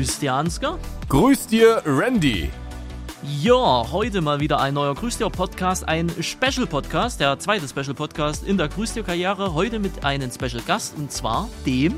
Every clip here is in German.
Grüß dir, Ansgar. Grüß dir, Randy. Ja, heute mal wieder ein neuer Grüß dir Podcast, ein Special Podcast, der zweite Special Podcast in der Grüß dir Karriere. Heute mit einem Special Gast und zwar dem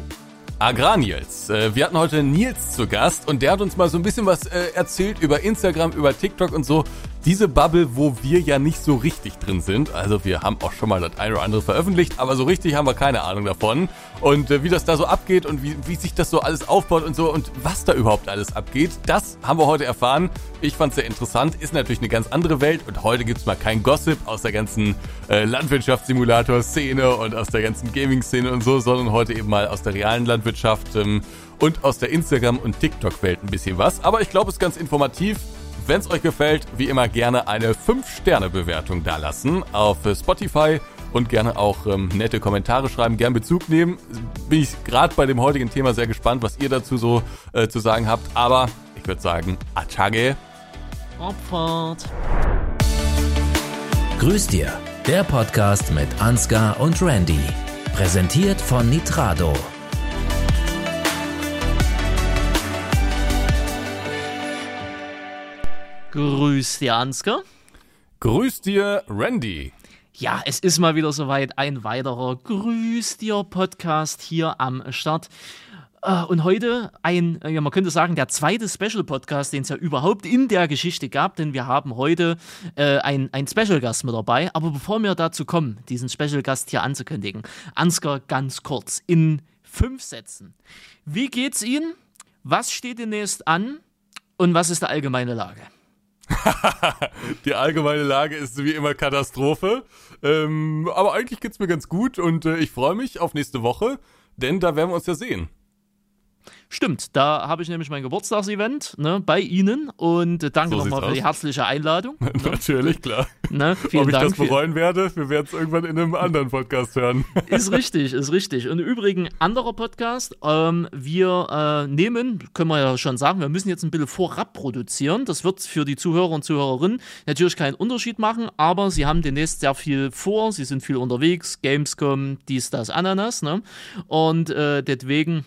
Agrarnils. Äh, wir hatten heute Nils zu Gast und der hat uns mal so ein bisschen was äh, erzählt über Instagram, über TikTok und so diese Bubble, wo wir ja nicht so richtig drin sind. Also wir haben auch schon mal das eine oder andere veröffentlicht, aber so richtig haben wir keine Ahnung davon. Und äh, wie das da so abgeht und wie, wie sich das so alles aufbaut und so und was da überhaupt alles abgeht, das haben wir heute erfahren. Ich fand es sehr interessant, ist natürlich eine ganz andere Welt und heute gibt's mal kein Gossip aus der ganzen äh, Landwirtschaftssimulator-Szene und aus der ganzen Gaming-Szene und so, sondern heute eben mal aus der realen Landwirtschaft ähm, und aus der Instagram- und TikTok-Welt ein bisschen was. Aber ich glaube, es ist ganz informativ. Wenn es euch gefällt, wie immer gerne eine 5-Sterne-Bewertung dalassen auf Spotify und gerne auch ähm, nette Kommentare schreiben, gern Bezug nehmen. Bin ich gerade bei dem heutigen Thema sehr gespannt, was ihr dazu so äh, zu sagen habt. Aber ich würde sagen, Atage. Abfahrt. Grüß dir, der Podcast mit Ansgar und Randy. Präsentiert von Nitrado. Grüß dir, Ansgar. Grüß dir, Randy. Ja, es ist mal wieder soweit ein weiterer Grüß dir Podcast hier am Start. Äh, Und heute ein, ja, man könnte sagen, der zweite Special-Podcast, den es ja überhaupt in der Geschichte gab, denn wir haben heute äh, ein, ein Special-Gast mit dabei. Aber bevor wir dazu kommen, diesen Special-Gast hier anzukündigen, Ansgar ganz kurz in fünf Sätzen. Wie geht's Ihnen? Was steht demnächst an? Und was ist die allgemeine Lage? Die allgemeine Lage ist wie immer Katastrophe. Ähm, aber eigentlich geht's mir ganz gut und äh, ich freue mich auf nächste Woche, denn da werden wir uns ja sehen. Stimmt, da habe ich nämlich mein Geburtstagsevent ne, bei Ihnen und äh, danke So nochmal für die herzliche Einladung. Natürlich, klar. Ne, vielen Ob ich Dank. das bereuen werde, wir werden es irgendwann in einem anderen Podcast hören. Ist richtig, ist richtig. Und im Übrigen, anderer Podcast, ähm, wir äh, nehmen, können wir ja schon sagen, wir müssen jetzt ein bisschen vorab produzieren. Das wird für die Zuhörer und Zuhörerinnen natürlich keinen Unterschied machen, aber sie haben demnächst sehr viel vor, sie sind viel unterwegs, Gamescom, dies, das, Ananas, ne? Und äh, deswegen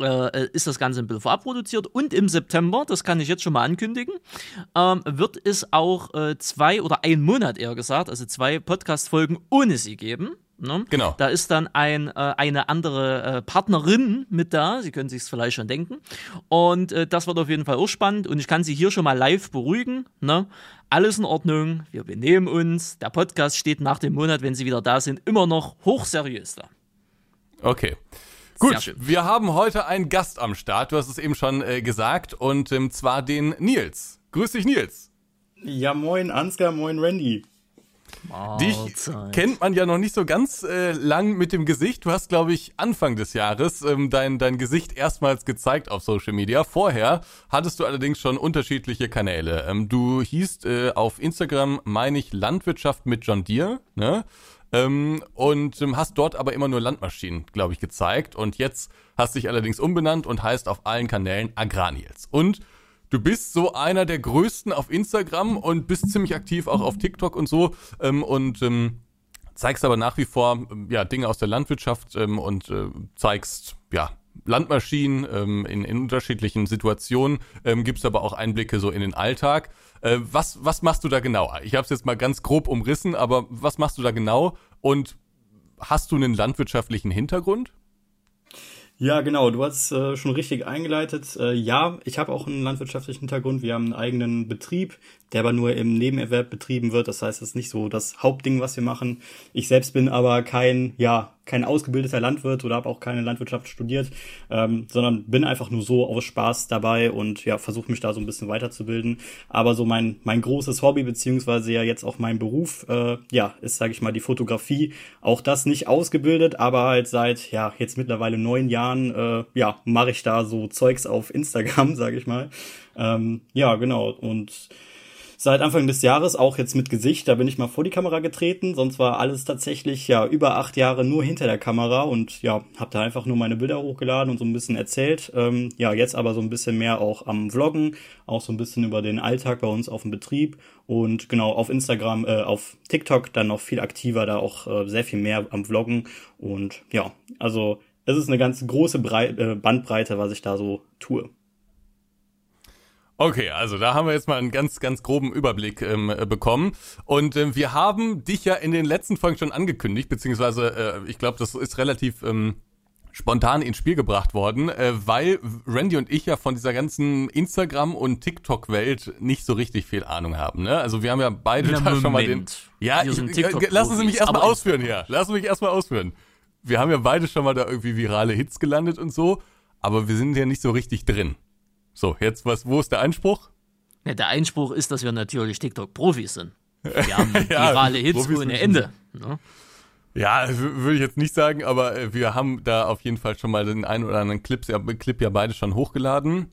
äh, ist das Ganze ein bisschen vorab produziert. Und im September, das kann ich jetzt schon mal ankündigen, ähm, wird es auch äh, zwei oder ein Monat eher gesagt, also zwei Podcast-Folgen ohne sie geben. Ne? Genau. Da ist dann ein, äh, eine andere äh, Partnerin mit da. Sie können sich es vielleicht schon denken. Und äh, das wird auf jeden Fall auch spannend. Und ich kann Sie hier schon mal live beruhigen. Ne? Alles in Ordnung. Wir benehmen uns. Der Podcast steht nach dem Monat, wenn Sie wieder da sind, immer noch hochseriös da. Okay. Gut, schön. wir haben heute einen Gast am Start, du hast es eben schon äh, gesagt, und ähm, zwar den Nils. Grüß dich, Nils. Ja, moin Ansgar, moin Randy. Dich kennt man ja noch nicht so ganz äh, lang mit dem Gesicht. Du hast, glaube ich, Anfang des Jahres ähm, dein, dein Gesicht erstmals gezeigt auf Social Media. Vorher hattest du allerdings schon unterschiedliche Kanäle. Ähm, du hießt äh, auf Instagram, meine ich, Landwirtschaft mit John Deere, ne? Ähm, und ähm, hast dort aber immer nur Landmaschinen, glaube ich, gezeigt. Und jetzt hast dich allerdings umbenannt und heißt auf allen Kanälen Agrarnils. Und du bist so einer der größten auf Instagram und bist ziemlich aktiv auch auf TikTok und so. Ähm, und ähm, zeigst aber nach wie vor ähm, ja, Dinge aus der Landwirtschaft und äh, zeigst ja Landmaschinen ähm, in, in unterschiedlichen Situationen, ähm, gibst aber auch Einblicke so in den Alltag. Äh, was, was machst du da genau? Ich habe es jetzt mal ganz grob umrissen, aber was machst du da genau und hast du einen landwirtschaftlichen Hintergrund? Ja, genau, du hast äh, schon richtig eingeleitet. Äh, ja, ich habe auch einen landwirtschaftlichen Hintergrund. Wir haben einen eigenen Betrieb, der aber nur im Nebenerwerb betrieben wird. Das heißt, es ist nicht so das Hauptding, was wir machen. Ich selbst bin aber kein, ja, kein ausgebildeter Landwirt oder habe auch keine Landwirtschaft studiert, ähm, sondern bin einfach nur so aus Spaß dabei und ja, versuche mich da so ein bisschen weiterzubilden. Aber so mein, mein großes Hobby, beziehungsweise ja jetzt auch mein Beruf, äh, ja, ist, sage ich mal, die Fotografie. Auch das nicht ausgebildet, aber halt seit, ja, jetzt mittlerweile neun Jahren, äh, ja, mache ich da so Zeugs auf Instagram, sage ich mal. Ähm, ja, genau. Und seit Anfang des Jahres, auch jetzt mit Gesicht, da bin ich mal vor die Kamera getreten, sonst war alles tatsächlich ja über acht Jahre nur hinter der Kamera und ja, habe da einfach nur meine Bilder hochgeladen und so ein bisschen erzählt. Ähm, ja, jetzt aber so ein bisschen mehr auch am Vloggen, auch so ein bisschen über den Alltag bei uns auf dem Betrieb und genau auf Instagram, äh, auf TikTok dann noch viel aktiver, da auch äh, sehr viel mehr am Vloggen und ja, also es ist eine ganz große Brei äh, Bandbreite, was ich da so tue. Okay, also da haben wir jetzt mal einen ganz, ganz groben Überblick ähm, äh, bekommen. Und ähm, wir haben dich ja in den letzten Folgen schon angekündigt, beziehungsweise äh, ich glaube, das ist relativ ähm, spontan ins Spiel gebracht worden, äh, weil Randy und ich ja von dieser ganzen Instagram- und TikTok-Welt nicht so richtig viel Ahnung haben. Ne? Also wir haben ja beide Na, da schon mal den. Moment. Ja, ich, äh, TikTok-Profis, lassen Sie mich erstmal ausführen hier. Lassen Sie mich erstmal ausführen. Wir haben ja beide schon mal da irgendwie virale Hits gelandet und so, aber wir sind ja nicht so richtig drin. So, jetzt was, wo ist der Einspruch? Ja, der Einspruch ist, dass wir natürlich TikTok-Profis sind. Wir haben Ja, virale Hits Profis ohne Ende. Ne? Ja, würde ich jetzt nicht sagen, aber äh, wir haben da auf jeden Fall schon mal den einen oder anderen Clip, ja, Clip ja beide schon hochgeladen.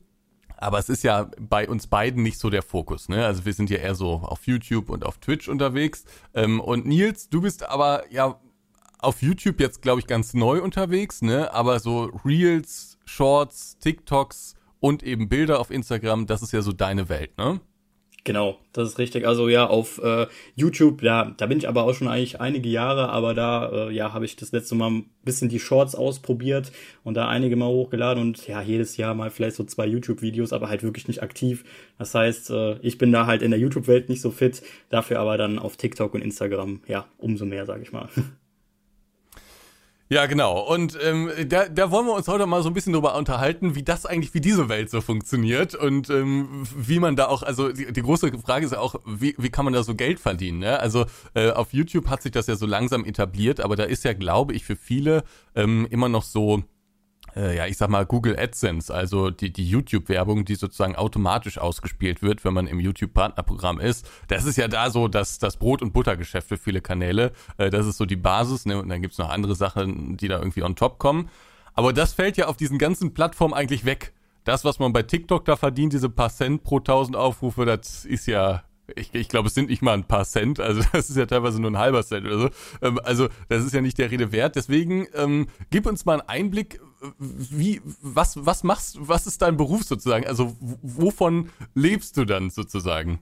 Aber es ist ja bei uns beiden nicht so der Fokus, ne? Also wir sind ja eher so auf YouTube und auf Twitch unterwegs. Ähm, und Nils, du bist aber ja auf YouTube jetzt, glaube ich, ganz neu unterwegs, ne? Aber so Reels, Shorts, TikToks und eben Bilder auf Instagram, das ist ja so deine Welt, ne? Genau, das ist richtig. Also ja, auf äh, YouTube, ja, da bin ich aber auch schon eigentlich einige Jahre, aber da äh, ja, habe ich das letzte Mal ein bisschen die Shorts ausprobiert und da einige mal hochgeladen und ja, jedes Jahr mal vielleicht so zwei YouTube-Videos, aber halt wirklich nicht aktiv. Das heißt, äh, ich bin da halt in der YouTube-Welt nicht so fit, dafür aber dann auf TikTok und Instagram, ja, umso mehr, sage ich mal. Ja, genau. Und ähm, da, da wollen wir uns heute mal so ein bisschen drüber unterhalten, wie das eigentlich, wie diese Welt so funktioniert und ähm, wie man da auch, also die, die große Frage ist ja auch, wie, wie kann man da so Geld verdienen? Ne? Also äh, auf YouTube hat sich das ja so langsam etabliert, aber da ist ja, glaube ich, für viele ähm, immer noch so äh, ja, ich sag mal, Google AdSense, also die, die YouTube-Werbung, die sozusagen automatisch ausgespielt wird, wenn man im YouTube-Partnerprogramm ist. Das ist ja da so das, das Brot- und Buttergeschäft für viele Kanäle. Äh, das ist so die Basis, ne? Und dann gibt's noch andere Sachen, die da irgendwie on top kommen. Aber das fällt ja auf diesen ganzen Plattformen eigentlich weg. Das, was man bei TikTok da verdient, diese paar Cent pro tausend Aufrufe, das ist ja ich, ich glaube, es sind nicht mal ein paar Cent, also das ist ja teilweise nur ein halber Cent oder so. Ähm, also das ist ja nicht der Rede wert. Deswegen ähm, gib uns mal einen Einblick, wie, was, was machst, was ist dein Beruf sozusagen? Also wovon lebst du dann sozusagen?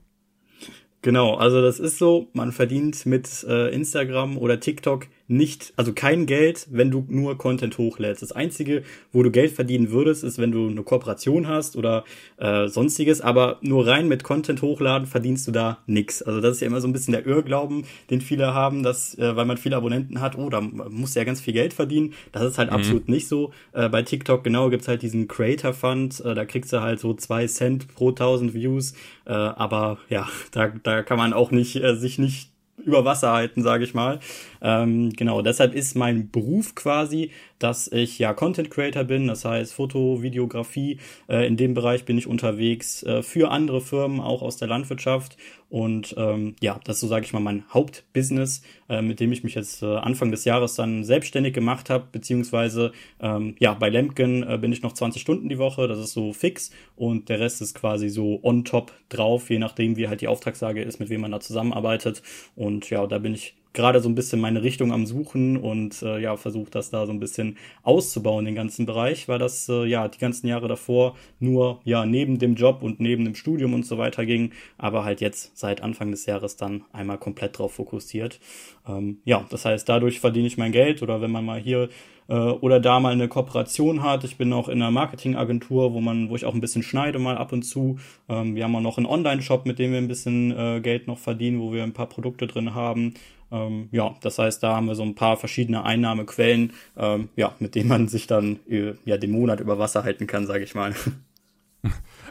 Genau, also das ist so, man verdient mit äh, Instagram oder TikTok nicht, also kein Geld, wenn du nur Content hochlädst. Das Einzige, wo du Geld verdienen würdest, ist, wenn du eine Kooperation hast oder äh, sonstiges, aber nur rein mit Content hochladen verdienst du da nix. Also das ist ja immer so ein bisschen der Irrglauben, den viele haben, dass, äh, weil man viele Abonnenten hat, oh, da muss ja ganz viel Geld verdienen. Das ist halt absolut nicht so. Äh, bei TikTok genau gibt's halt diesen Creator Fund, äh, da kriegst du halt so zwei Cent pro tausend Views, äh, aber ja, da, da kann man auch nicht äh, sich nicht über Wasser halten, sage ich mal. Ähm, genau, deshalb ist mein Beruf quasi, dass ich ja Content Creator bin, das heißt Foto, Videografie. Äh, in dem Bereich bin ich unterwegs äh, für andere Firmen, auch aus der Landwirtschaft. Und ähm, ja, das ist so, sage ich mal, mein Hauptbusiness, äh, mit dem ich mich jetzt äh, Anfang des Jahres dann selbstständig gemacht habe, beziehungsweise ähm, ja, bei Lemken äh, bin ich noch 20 Stunden die Woche, das ist so fix und der Rest ist quasi so on top drauf, je nachdem, wie halt die Auftragslage ist, mit wem man da zusammenarbeitet. Und ja, da bin ich gerade so ein bisschen meine Richtung am Suchen und äh, ja, versuche das da so ein bisschen auszubauen, den ganzen Bereich, weil das äh, ja die ganzen Jahre davor nur ja neben dem Job und neben dem Studium und so weiter ging, aber halt jetzt seit Anfang des Jahres dann einmal komplett drauf fokussiert. Ähm, ja, das heißt, dadurch verdiene ich mein Geld oder wenn man mal hier äh, oder da mal eine Kooperation hat. Ich bin auch in einer Marketingagentur, wo man, wo ich auch ein bisschen schneide mal ab und zu. Ähm, wir haben auch noch einen Online-Shop, mit dem wir ein bisschen äh, Geld noch verdienen, wo wir ein paar Produkte drin haben. Ähm, ja, das heißt, da haben wir so ein paar verschiedene Einnahmequellen, ähm, ja, mit denen man sich dann äh, ja den Monat über Wasser halten kann, sage ich mal.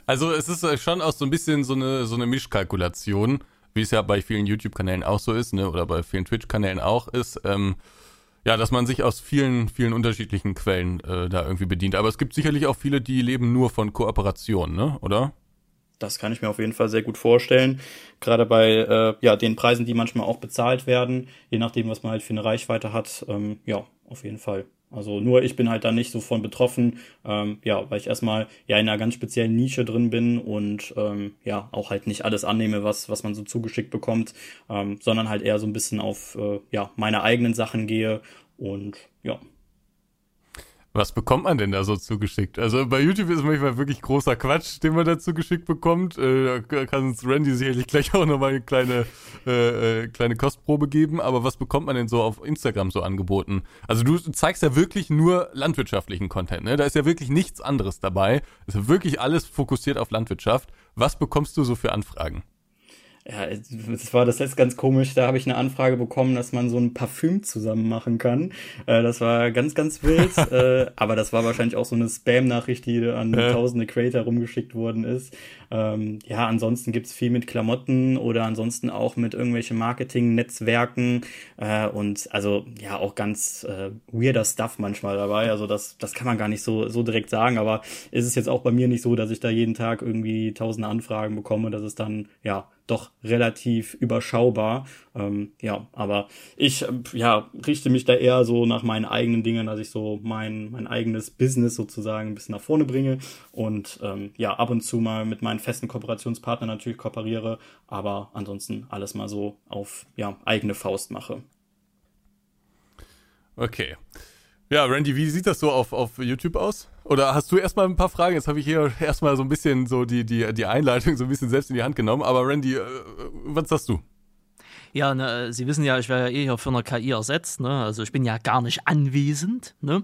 Also es ist äh, schon auch so ein bisschen so eine, so eine Mischkalkulation, wie es ja bei vielen YouTube-Kanälen auch so ist, ne, oder bei vielen Twitch-Kanälen auch ist. Ähm, ja, dass man sich aus vielen, vielen unterschiedlichen Quellen äh, da irgendwie bedient. Aber es gibt sicherlich auch viele, die leben nur von Kooperation, ne, oder? Das kann ich mir auf jeden Fall sehr gut vorstellen. Gerade bei äh, ja, den Preisen, die manchmal auch bezahlt werden, je nachdem, was man halt für eine Reichweite hat. Ähm, ja, auf jeden Fall. Also nur ich bin halt da nicht so von betroffen, ähm, ja, weil ich erstmal ja in einer ganz speziellen Nische drin bin und ähm, ja auch halt nicht alles annehme, was was man so zugeschickt bekommt, ähm, sondern halt eher so ein bisschen auf äh, ja meine eigenen Sachen gehe und ja. Was bekommt man denn da so zugeschickt? Also bei YouTube ist manchmal wirklich großer Quatsch, den man dazu geschickt bekommt. Äh, da kann uns Randy sicherlich gleich auch nochmal eine kleine, äh, äh, kleine Kostprobe geben. Aber was bekommt man denn so auf Instagram so angeboten? Also du zeigst ja wirklich nur landwirtschaftlichen Content, ne? Da ist ja wirklich nichts anderes dabei. Es ist wirklich alles fokussiert auf Landwirtschaft. Was bekommst du so für Anfragen? Ja, es war das jetzt ganz komisch. Da habe ich eine Anfrage bekommen, dass man so ein Parfüm zusammen machen kann. Äh, das war ganz, ganz wild. äh, aber das war wahrscheinlich auch so eine Spam-Nachricht, die an ja. tausende Creator rumgeschickt worden ist. Ähm, ja, ansonsten gibt's viel mit Klamotten oder ansonsten auch mit irgendwelchen Marketing-Netzwerken äh, und also ja auch ganz äh, weirder Stuff manchmal dabei. Also das, das kann man gar nicht so, so direkt sagen, aber ist es jetzt auch bei mir nicht so, dass ich da jeden Tag irgendwie tausende Anfragen bekomme, dass es dann ja doch relativ überschaubar. Ähm, ja, aber ich äh, ja, richte mich da eher so nach meinen eigenen Dingen, dass ich so mein, mein eigenes Business sozusagen ein bisschen nach vorne bringe und ähm, ja, ab und zu mal mit meinen festen Kooperationspartnern natürlich kooperiere, aber ansonsten alles mal so auf ja, eigene Faust mache. Okay. Ja, Randy, wie sieht das so auf, auf YouTube aus? Oder hast du erstmal ein paar Fragen? Jetzt habe ich hier erstmal so ein bisschen so die, die, die Einleitung so ein bisschen selbst in die Hand genommen. Aber Randy, äh, was sagst du? Ja, ne, Sie wissen ja, ich werde ja eh hier für eine KI ersetzt, ne? Also ich bin ja gar nicht anwesend, ne?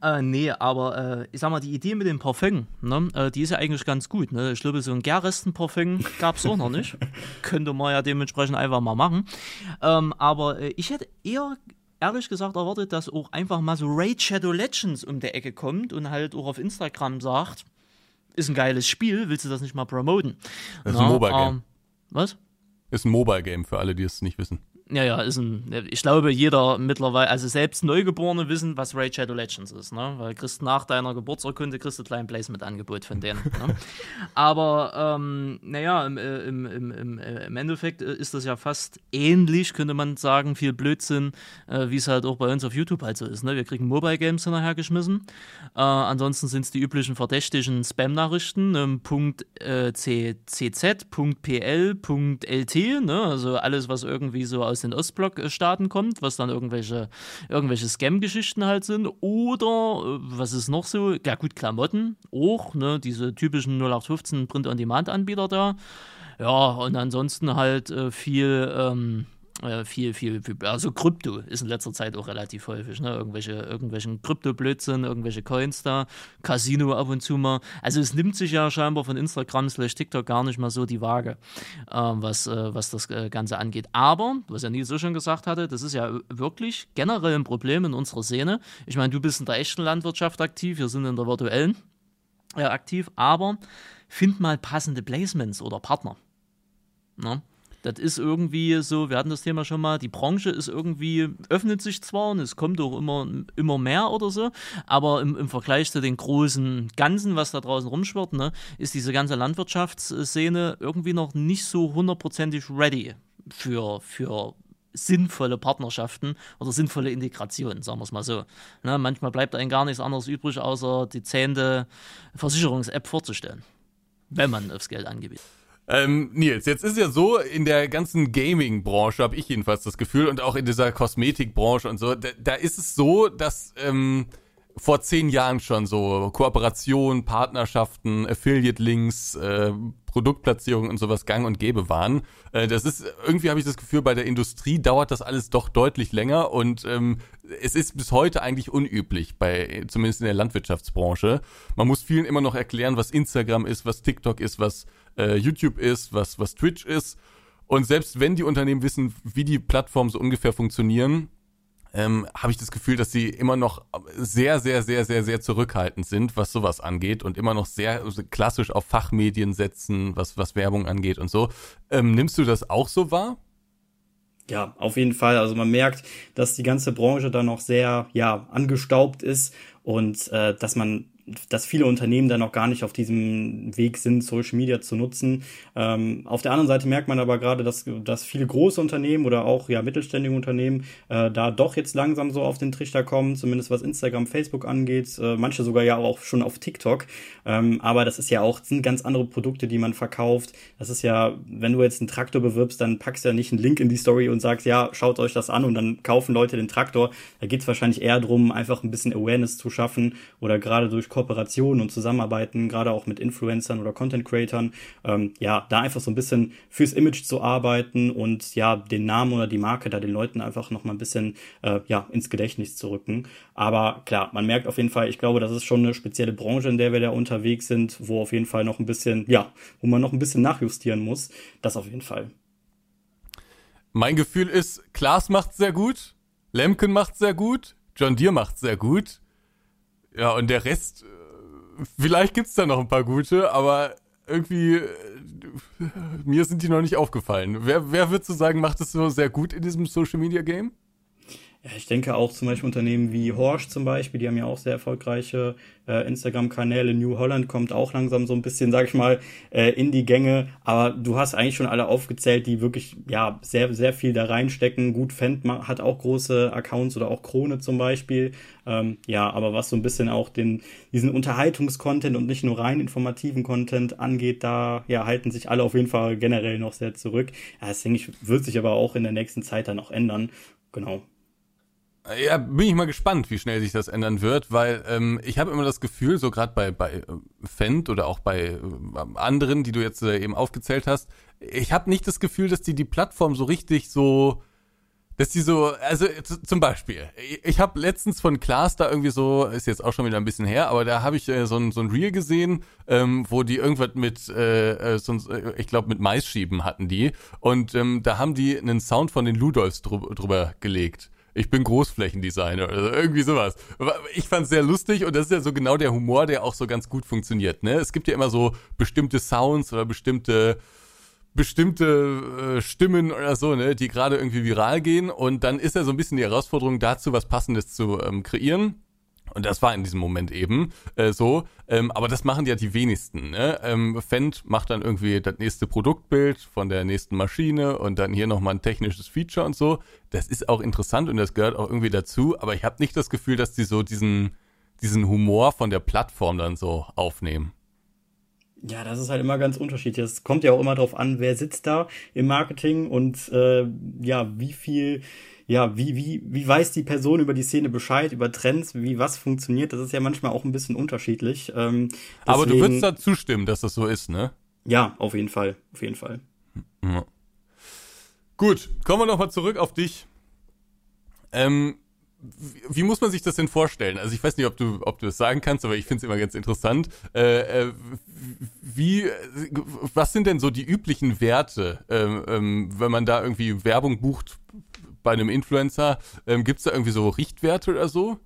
Äh, nee, aber äh, ich sag mal, die Idee mit dem Parfum, ne? Äh, die ist ja eigentlich ganz gut, ne? Ich glaube, so ein Gärresten-Parfum gab es auch noch nicht. Könnte man ja dementsprechend einfach mal machen. Ähm, aber äh, ich hätte eher ehrlich gesagt erwartet, dass auch einfach mal so Raid Shadow Legends um der Ecke kommt und halt auch auf Instagram sagt, ist ein geiles Spiel, willst du das nicht mal promoten? Das ist Na, ein Mobile Game. Ähm, was? Ist ein Mobile Game für alle, die es nicht wissen. Ja, ja, ist ein. Ich glaube, jeder mittlerweile, also selbst Neugeborene wissen, was Raid Shadow Legends ist, ne? Weil kriegst nach deiner Geburtsurkunde kriegst du kleinen Placement-Angebot von denen. ne? Aber ähm, naja, im, äh, im, im, im, äh, im Endeffekt äh, ist das ja fast ähnlich, könnte man sagen, viel Blödsinn, äh, wie es halt auch bei uns auf YouTube halt so ist. Ne? Wir kriegen Mobile Games hinterhergeschmissen. Äh, ansonsten sind es die üblichen verdächtigen Spam-Nachrichten, ähm, Punkt äh, .cz, .pl, .lt, ne? Also alles, was irgendwie so aus den Ostblock-Staaten kommt, was dann irgendwelche, irgendwelche Scam-Geschichten halt sind. Oder, äh, was ist noch so? Ja, gut, Klamotten auch, ne? Diese typischen 0815 Print-on-Demand-Anbieter da. Ja, und ansonsten halt äh, viel. Ähm, äh, viel, viel, viel, also Krypto ist in letzter Zeit auch relativ häufig, ne? Irgendwelche, irgendwelchen Krypto-Blödsinn, irgendwelche Coins da, Casino ab und zu mal. Also es nimmt sich ja scheinbar von Instagram slash TikTok gar nicht mal so die Waage, äh, was, äh, was das äh, Ganze angeht. Aber, was ja Nils so schon gesagt hatte, das ist ja wirklich generell ein Problem in unserer Szene. Ich meine, du bist in der echten Landwirtschaft aktiv, wir sind in der virtuellen äh, aktiv, aber find mal passende Placements oder Partner. Ne? Das ist irgendwie so, wir hatten das Thema schon mal, die Branche ist irgendwie, öffnet sich zwar und es kommt auch immer, immer mehr oder so, aber im, im Vergleich zu den großen Ganzen, was da draußen rumschwirrt, ne, ist diese ganze Landwirtschaftsszene irgendwie noch nicht so hundertprozentig ready für, für sinnvolle Partnerschaften oder sinnvolle Integrationen, sagen wir es mal so. Ne, manchmal bleibt einem gar nichts anderes übrig, außer die zehnte Versicherungs-App vorzustellen, wenn man aufs Geld angewiesen ist. Ähm, Nils, jetzt ist ja so, in der ganzen Gaming-Branche habe ich jedenfalls das Gefühl und auch in dieser Kosmetikbranche und so, da, da ist es so, dass ähm, vor zehn Jahren schon so Kooperation, Partnerschaften, Affiliate-Links, äh, Produktplatzierungen und sowas gang und gäbe waren. Äh, das ist, irgendwie habe ich das Gefühl, bei der Industrie dauert das alles doch deutlich länger und ähm, es ist bis heute eigentlich unüblich, bei, zumindest in der Landwirtschaftsbranche. Man muss vielen immer noch erklären, was Instagram ist, was TikTok ist, was äh, YouTube ist, was, was Twitch ist. Und selbst wenn die Unternehmen wissen, wie die Plattformen so ungefähr funktionieren, ähm, habe ich das Gefühl, dass sie immer noch sehr, sehr, sehr, sehr, sehr zurückhaltend sind, was sowas angeht und immer noch sehr klassisch auf Fachmedien setzen, was, was Werbung angeht und so. Ähm, nimmst du das auch so wahr? Ja, auf jeden Fall. Also man merkt, dass die ganze Branche da noch sehr, ja, angestaubt ist und äh, dass man dass viele Unternehmen da noch gar nicht auf diesem Weg sind, Social Media zu nutzen. Ähm, auf der anderen Seite merkt man aber gerade, dass, dass viele große Unternehmen oder auch ja mittelständige Unternehmen äh, da doch jetzt langsam so auf den Trichter kommen, zumindest was Instagram, Facebook angeht, äh, manche sogar ja auch schon auf TikTok. Ähm, aber das ist ja auch, sind ganz andere Produkte, die man verkauft. Das ist ja, wenn du jetzt einen Traktor bewirbst, dann packst du ja nicht einen Link in die Story und sagst, ja, schaut euch das an und dann kaufen Leute den Traktor. Da geht es wahrscheinlich eher darum, einfach ein bisschen Awareness zu schaffen oder gerade durch Kooperationen und Zusammenarbeiten, gerade auch mit Influencern oder Content Creatern, ähm, ja, da einfach so ein bisschen fürs Image zu arbeiten und ja, den Namen oder die Marke da den Leuten einfach noch mal ein bisschen äh, ja, ins Gedächtnis zu rücken. Aber klar, man merkt auf jeden Fall, ich glaube, das ist schon eine spezielle Branche, in der wir da unterwegs sind, wo auf jeden Fall noch ein bisschen, ja, wo man noch ein bisschen nachjustieren muss. Das auf jeden Fall. Mein Gefühl ist, Klaas macht sehr gut, Lemken macht sehr gut, John Deere macht sehr gut. Ja, und der Rest, äh, vielleicht gibt's da noch ein paar gute, aber irgendwie, äh, mir sind die noch nicht aufgefallen. Wer, wer würdest du sagen, macht es so sehr gut in diesem Social Media Game? Ja, ich denke auch zum Beispiel Unternehmen wie Horsch zum Beispiel, die haben ja auch sehr erfolgreiche äh, Instagram-Kanäle. New Holland kommt auch langsam so ein bisschen, sag ich mal, äh, in die Gänge. Aber du hast eigentlich schon alle aufgezählt, die wirklich ja sehr, sehr viel da reinstecken. Gut, Fendt hat auch große Accounts oder auch Krone zum Beispiel. Ähm, ja, aber was so ein bisschen auch den, diesen Unterhaltungskontent und nicht nur rein informativen Content angeht, da ja, halten sich alle auf jeden Fall generell noch sehr zurück. Ja, das denke ich, wird sich aber auch in der nächsten Zeit dann auch ändern. Genau. Ja, bin ich mal gespannt, wie schnell sich das ändern wird, weil ähm, ich habe immer das Gefühl, so gerade bei, bei äh, Fendt oder auch bei äh, anderen, die du jetzt äh, eben aufgezählt hast, ich habe nicht das Gefühl, dass die die Plattform so richtig so, dass die so, also zum Beispiel, ich habe letztens von Klaas da irgendwie so, ist jetzt auch schon wieder ein bisschen her, aber da habe ich äh, so, ein, so ein Reel gesehen, ähm, wo die irgendwas mit, äh, äh so, äh, ich glaube mit Maisschieben hatten die und ähm, da haben die einen Sound von den Ludolfs drüber, drüber gelegt ich bin Großflächendesigner oder irgendwie sowas. Ich fand's sehr lustig und das ist ja so genau der Humor, der auch so ganz gut funktioniert. Ne? Es gibt ja immer so bestimmte Sounds oder bestimmte bestimmte äh, Stimmen oder so, ne, die gerade irgendwie viral gehen und dann ist ja so ein bisschen die Herausforderung dazu, was passendes zu ähm, kreieren. Und das war in diesem Moment eben äh, so. Ähm, aber das machen ja die wenigsten. Ne? Ähm, Fendt macht dann irgendwie das nächste Produktbild von der nächsten Maschine und dann hier nochmal ein technisches Feature und so. Das ist auch interessant und das gehört auch irgendwie dazu. Aber ich habe nicht das Gefühl, dass die so diesen, diesen Humor von der Plattform dann so aufnehmen. Ja, das ist halt immer ganz unterschiedlich. Es kommt ja auch immer darauf an, wer sitzt da im Marketing und äh, ja, wie viel ja, wie, wie, wie weiß die Person über die Szene Bescheid, über Trends, wie was funktioniert, das ist ja manchmal auch ein bisschen unterschiedlich. Ähm, Aber du würdest da zustimmen, dass das so ist, ne? Ja, auf jeden Fall, auf jeden Fall. Ja. Gut, kommen wir nochmal zurück auf dich. Ähm, wie, muss man sich das denn vorstellen? Also ich weiß nicht, ob du, ob du das sagen kannst, aber ich finde es immer ganz interessant. Äh, äh, wie, was sind denn so die üblichen Werte, ähm, wenn man da irgendwie Werbung bucht bei einem Influencer, ähm, gibt es da irgendwie so Richtwerte oder so?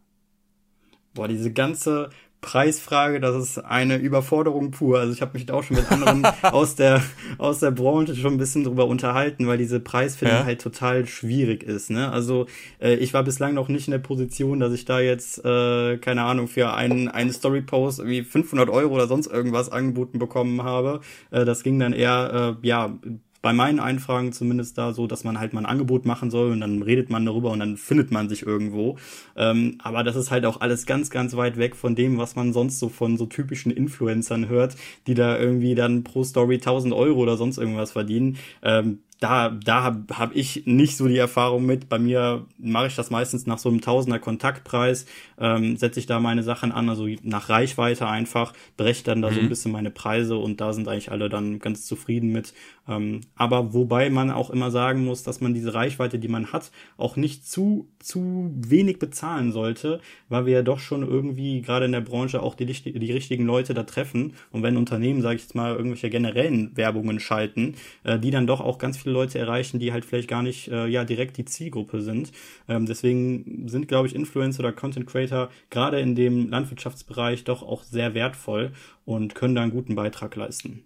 Boah, diese ganze Preisfrage, das ist eine Überforderung pur. Also ich habe mich da auch schon mit anderen aus der aus der Branche schon ein bisschen drüber unterhalten, weil diese Preisfindung ja. halt total schwierig ist. Ne? Also äh, ich war bislang noch nicht in der Position, dass ich da jetzt äh, keine Ahnung für einen einen Story Post wie 500 Euro oder sonst irgendwas angeboten bekommen habe. Äh, das ging dann eher äh, ja bei meinen Einfragen zumindest da so, dass man halt mal ein Angebot machen soll und dann redet man darüber und dann findet man sich irgendwo. Ähm, aber das ist halt auch alles ganz, ganz weit weg von dem, was man sonst so von so typischen Influencern hört, die da irgendwie dann pro Story 1000 Euro oder sonst irgendwas verdienen. Ähm, da, da habe hab ich nicht so die Erfahrung mit. Bei mir mache ich das meistens nach so einem Tausender Kontaktpreis, ähm, setze ich da meine Sachen an, also nach Reichweite einfach, breche dann da mhm. so ein mhm. bisschen meine Preise und da sind eigentlich alle dann ganz zufrieden mit. Ähm, aber wobei man auch immer sagen muss, dass man diese Reichweite, die man hat, auch nicht zu, zu wenig bezahlen sollte, weil wir ja doch schon irgendwie gerade in der Branche auch die, die richtigen Leute da treffen. Und wenn Unternehmen, sage ich jetzt mal, irgendwelche generellen Werbungen schalten, äh, die dann doch auch ganz viele Leute erreichen, die halt vielleicht gar nicht äh, ja direkt die Zielgruppe sind. Ähm, deswegen sind, glaube ich, Influencer oder Content Creator gerade in dem Landwirtschaftsbereich doch auch sehr wertvoll und können da einen guten Beitrag leisten.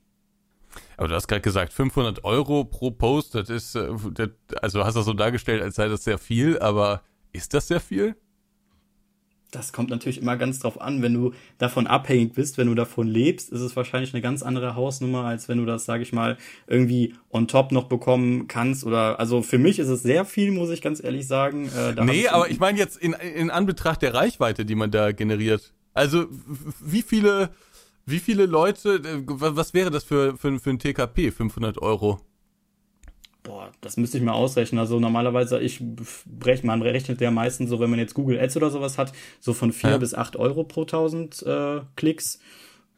Aber du hast gerade gesagt, 500 Euro pro Post, das ist, äh, das, also hast du das so dargestellt, als sei das sehr viel, aber ist das sehr viel? Das kommt natürlich immer ganz drauf an. Wenn du davon abhängig bist, wenn du davon lebst, ist es wahrscheinlich eine ganz andere Hausnummer, als wenn du das, sage ich mal, irgendwie on top noch bekommen kannst. Oder also für mich ist es sehr viel, muss ich ganz ehrlich sagen. Äh, nee, aber ich meine jetzt in, in Anbetracht der Reichweite, die man da generiert. Also wie viele, wie viele Leute, äh, was wäre das für, für, für ein TKP? 500 Euro? Boah, das müsste ich mal ausrechnen. Also normalerweise, ich breche, man rechnet ja meistens so, wenn man jetzt Google Ads oder sowas hat, so von vier ja. bis acht Euro pro tausend äh, Klicks.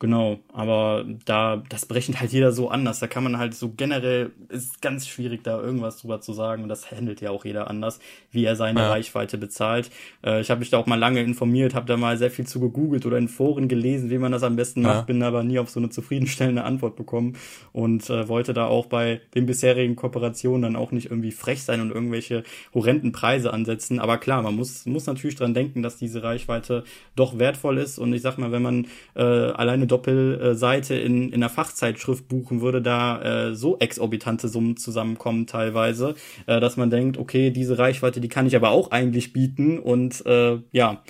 Genau, aber da, das berechnet halt jeder so anders. Da kann man halt so generell, ist ganz schwierig, da irgendwas drüber zu sagen. Und das handelt ja auch jeder anders, wie er seine ja. Reichweite bezahlt. Äh, ich habe mich da auch mal lange informiert, habe da mal sehr viel zu gegoogelt oder in Foren gelesen, wie man das am besten ja. macht, bin aber nie auf so eine zufriedenstellende Antwort bekommen und äh, wollte da auch bei den bisherigen Kooperationen dann auch nicht irgendwie frech sein und irgendwelche horrenden Preise ansetzen. Aber klar, man muss, muss natürlich dran denken, dass diese Reichweite doch wertvoll ist. Und ich sag mal, wenn man äh, alleine Doppelseite in, in einer Fachzeitschrift buchen würde, da äh, so exorbitante Summen zusammenkommen teilweise, äh, dass man denkt, okay, diese Reichweite, die kann ich aber auch eigentlich bieten und äh, ja,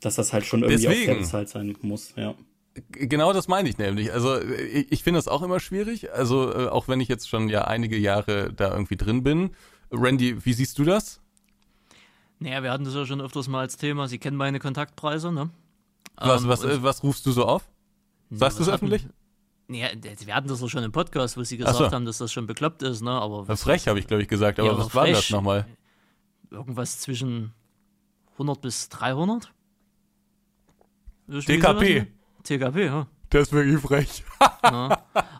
dass das halt schon irgendwie Deswegen. auf Fairzeit sein muss, ja. Genau das meine ich nämlich. Also ich, ich finde das auch immer schwierig. Also äh, auch wenn ich jetzt schon ja einige Jahre da irgendwie drin bin. Randy, wie siehst du das? Naja, wir hatten das ja schon öfters mal als Thema. Sie kennen meine Kontaktpreise, ne? Was, ähm, was, äh, was rufst du so auf? Sagst du es öffentlich? Ja, wir hatten das doch schon im Podcast, wo sie gesagt so. haben, dass das schon bekloppt ist, ne? Aber was frech habe ich, glaube ich, gesagt, aber ja, was war das nochmal? Irgendwas zwischen 100 bis 300? TKP. TKP, ja. Das ist wirklich frech. ja.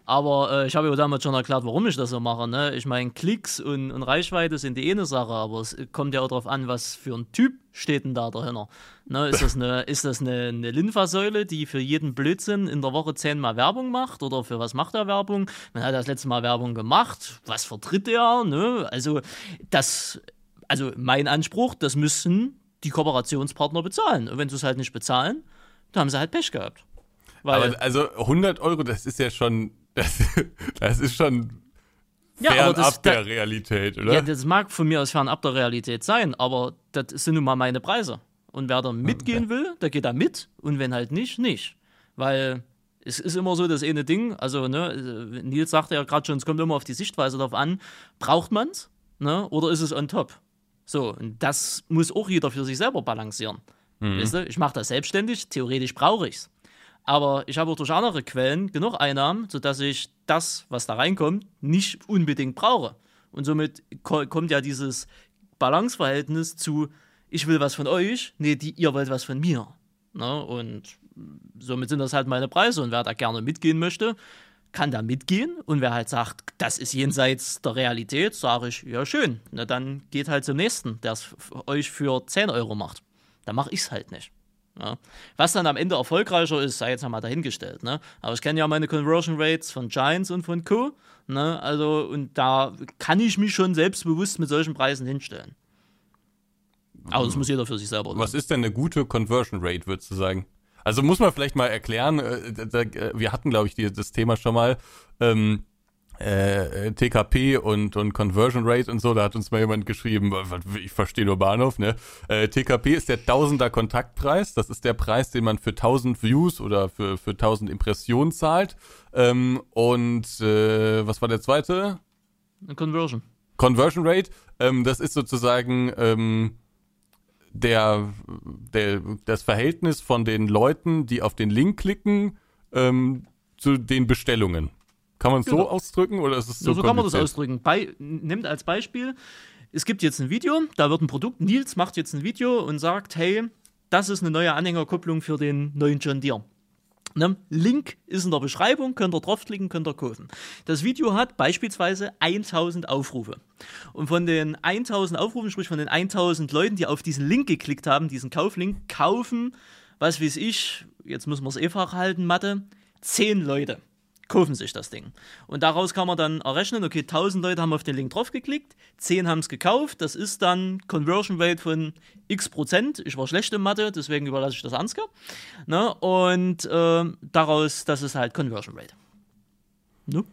Aber äh, ich habe ja damals schon erklärt, warum ich das so mache. Ne? Ich meine, Klicks und, und, Reichweite sind die eine Sache, aber es kommt ja auch darauf an, was für ein Typ steht denn da dahinter. Ne? Ist das, eine, ist das eine, eine Linfa-Säule, die für jeden Blödsinn in der Woche zehnmal Werbung macht? Oder für was macht er Werbung? Man hat das letzte Mal Werbung gemacht. Was vertritt er? Ne? Also, das, also mein Anspruch, das müssen die Kooperationspartner bezahlen. Und wenn sie es halt nicht bezahlen, dann haben sie halt Pech gehabt. Weil, aber also 100 Euro, das ist ja schon, das, das ist schon ja, fernab der Realität, oder? Ja, das mag von mir aus fernab der Realität sein, aber das sind nun mal meine Preise. Und wer da mitgehen will, der geht da mit und wenn halt nicht, nicht. Weil es ist immer so das eine Ding, also ne, Nils sagte ja gerade schon, es kommt immer auf die Sichtweise darauf an, braucht man es ne, oder ist es on top? So, und das muss auch jeder für sich selber balancieren. Mhm. Weißt du, ich mache das selbstständig, theoretisch brauche ich es. Aber ich habe auch durch andere Quellen genug Einnahmen, sodass ich das, was da reinkommt, nicht unbedingt brauche. Und somit kommt ja dieses Balanceverhältnis zu, ich will was von euch, nee, die, ihr wollt was von mir. Ne? Und somit sind das halt meine Preise. Und wer da gerne mitgehen möchte, kann da mitgehen. Und wer halt sagt, das ist jenseits der Realität, sage ich, ja schön, na dann geht halt zum nächsten, der es euch für 10 Euro macht. Da mache ich es halt nicht. Ja. Was dann am Ende erfolgreicher ist, sei jetzt einmal dahingestellt. Ne? Aber ich kenne ja meine Conversion Rates von Giants und von Co. Ne? Also, und da kann ich mich schon selbstbewusst mit solchen Preisen hinstellen. Aber das muss jeder für sich selber tun. Was ist denn eine gute Conversion Rate, würdest du sagen? Also muss man vielleicht mal erklären, äh, wir hatten, glaube ich, das Thema schon mal. Ähm, äh, TKP und, und Conversion Rate und so, da hat uns mal jemand geschrieben, ich verstehe nur Bahnhof, ne? Äh, TKP ist der Tausender Kontaktpreis, das ist der Preis, den man für 1000 Views oder für, für 1000 Impressionen zahlt. Ähm, und äh, was war der zweite? Conversion. Conversion Rate, ähm, das ist sozusagen ähm, der, der, das Verhältnis von den Leuten, die auf den Link klicken, ähm, zu den Bestellungen. Kann man es genau. so ausdrücken oder ist es so? Ja, so kann man das ausdrücken. Bei, nimmt als Beispiel, es gibt jetzt ein Video, da wird ein Produkt, Nils macht jetzt ein Video und sagt, hey, das ist eine neue Anhängerkupplung für den neuen John Deere. Ne? Link ist in der Beschreibung, könnt ihr draufklicken, könnt ihr kaufen. Das Video hat beispielsweise 1000 Aufrufe. Und von den 1000 Aufrufen, sprich von den 1000 Leuten, die auf diesen Link geklickt haben, diesen Kauflink, kaufen, was weiß ich, jetzt müssen wir es eh halten, Mathe, 10 Leute kaufen sich das Ding. Und daraus kann man dann errechnen, okay, 1000 Leute haben auf den Link draufgeklickt, 10 haben es gekauft, das ist dann Conversion Rate von x Prozent. Ich war schlecht in Mathe, deswegen überlasse ich das Ansgar. Ne? Und äh, daraus, das ist halt Conversion Rate. Ne?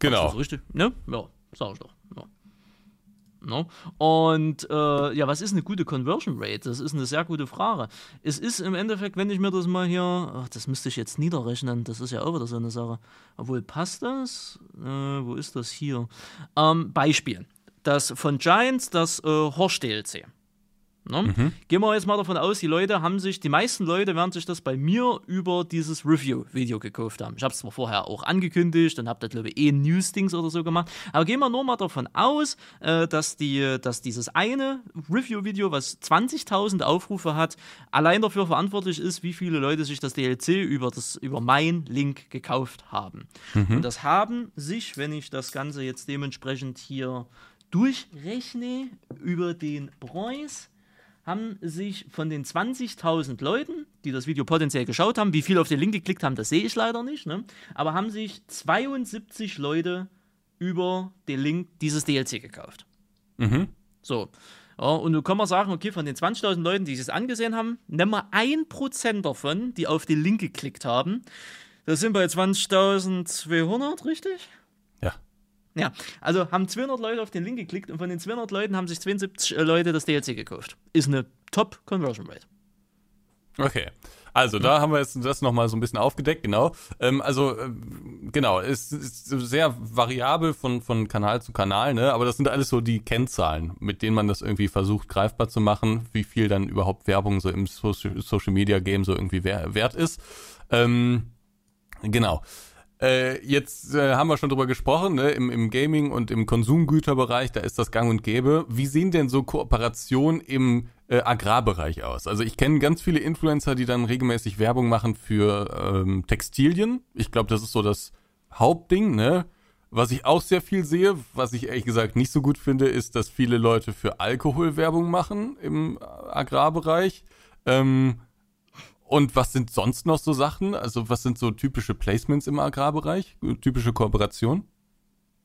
Genau. richtig? Ne? Ja, sag ich doch. No? Und äh, ja, was ist eine gute Conversion Rate? Das ist eine sehr gute Frage. Es ist im Endeffekt, wenn ich mir das mal hier, ach, das müsste ich jetzt niederrechnen, das ist ja auch wieder so eine Sache. Obwohl, passt das? Äh, wo ist das hier? Ähm, Beispiel. Das von Giants, das äh, Horst DLC. Ne? Mhm. Gehen wir jetzt mal davon aus, die Leute haben sich, die meisten Leute werden sich das bei mir über dieses Review-Video gekauft haben. Ich habe es zwar vorher auch angekündigt und habe da, glaube ich, eh News-Dings oder so gemacht. Aber gehen wir nur mal davon aus, äh, dass, die, dass dieses eine Review-Video, was 20.000 Aufrufe hat, allein dafür verantwortlich ist, wie viele Leute sich das DLC über, das, über mein Link gekauft haben. Mhm. Und das haben sich, wenn ich das Ganze jetzt dementsprechend hier durchrechne, über den Preis haben sich von den 20.000 Leuten, die das Video potenziell geschaut haben, wie viel auf den Link geklickt haben, das sehe ich leider nicht, ne? aber haben sich 72 Leute über den Link dieses DLC gekauft. Mhm. So. Ja, und nun kann man sagen, okay, von den 20.000 Leuten, die es angesehen haben, nehmen wir 1% davon, die auf den Link geklickt haben. Das sind bei 20.200, richtig? Ja, also haben 200 Leute auf den Link geklickt und von den 200 Leuten haben sich 72 äh, Leute das DLC gekauft. Ist eine Top-Conversion Rate. Okay. Also, da haben wir jetzt das nochmal so ein bisschen aufgedeckt, genau. Ähm, also, äh, genau, es ist sehr variabel von, von Kanal zu Kanal, ne? Aber das sind alles so die Kennzahlen, mit denen man das irgendwie versucht, greifbar zu machen, wie viel dann überhaupt Werbung so im Social, Social Media Game so irgendwie wert ist. Ähm, genau. Äh, jetzt äh, haben wir schon drüber gesprochen, ne? Im, im Gaming und im Konsumgüterbereich, da ist das gang und gäbe. Wie sehen denn so Kooperationen im äh, Agrarbereich aus? Also ich kenne ganz viele Influencer, die dann regelmäßig Werbung machen für ähm, Textilien. Ich glaube, das ist so das Hauptding, ne? Was ich auch sehr viel sehe, was ich ehrlich gesagt nicht so gut finde, ist, dass viele Leute für Alkohol Werbung machen im Agrarbereich. Ähm, und was sind sonst noch so Sachen? Also was sind so typische Placements im Agrarbereich? Typische Kooperation?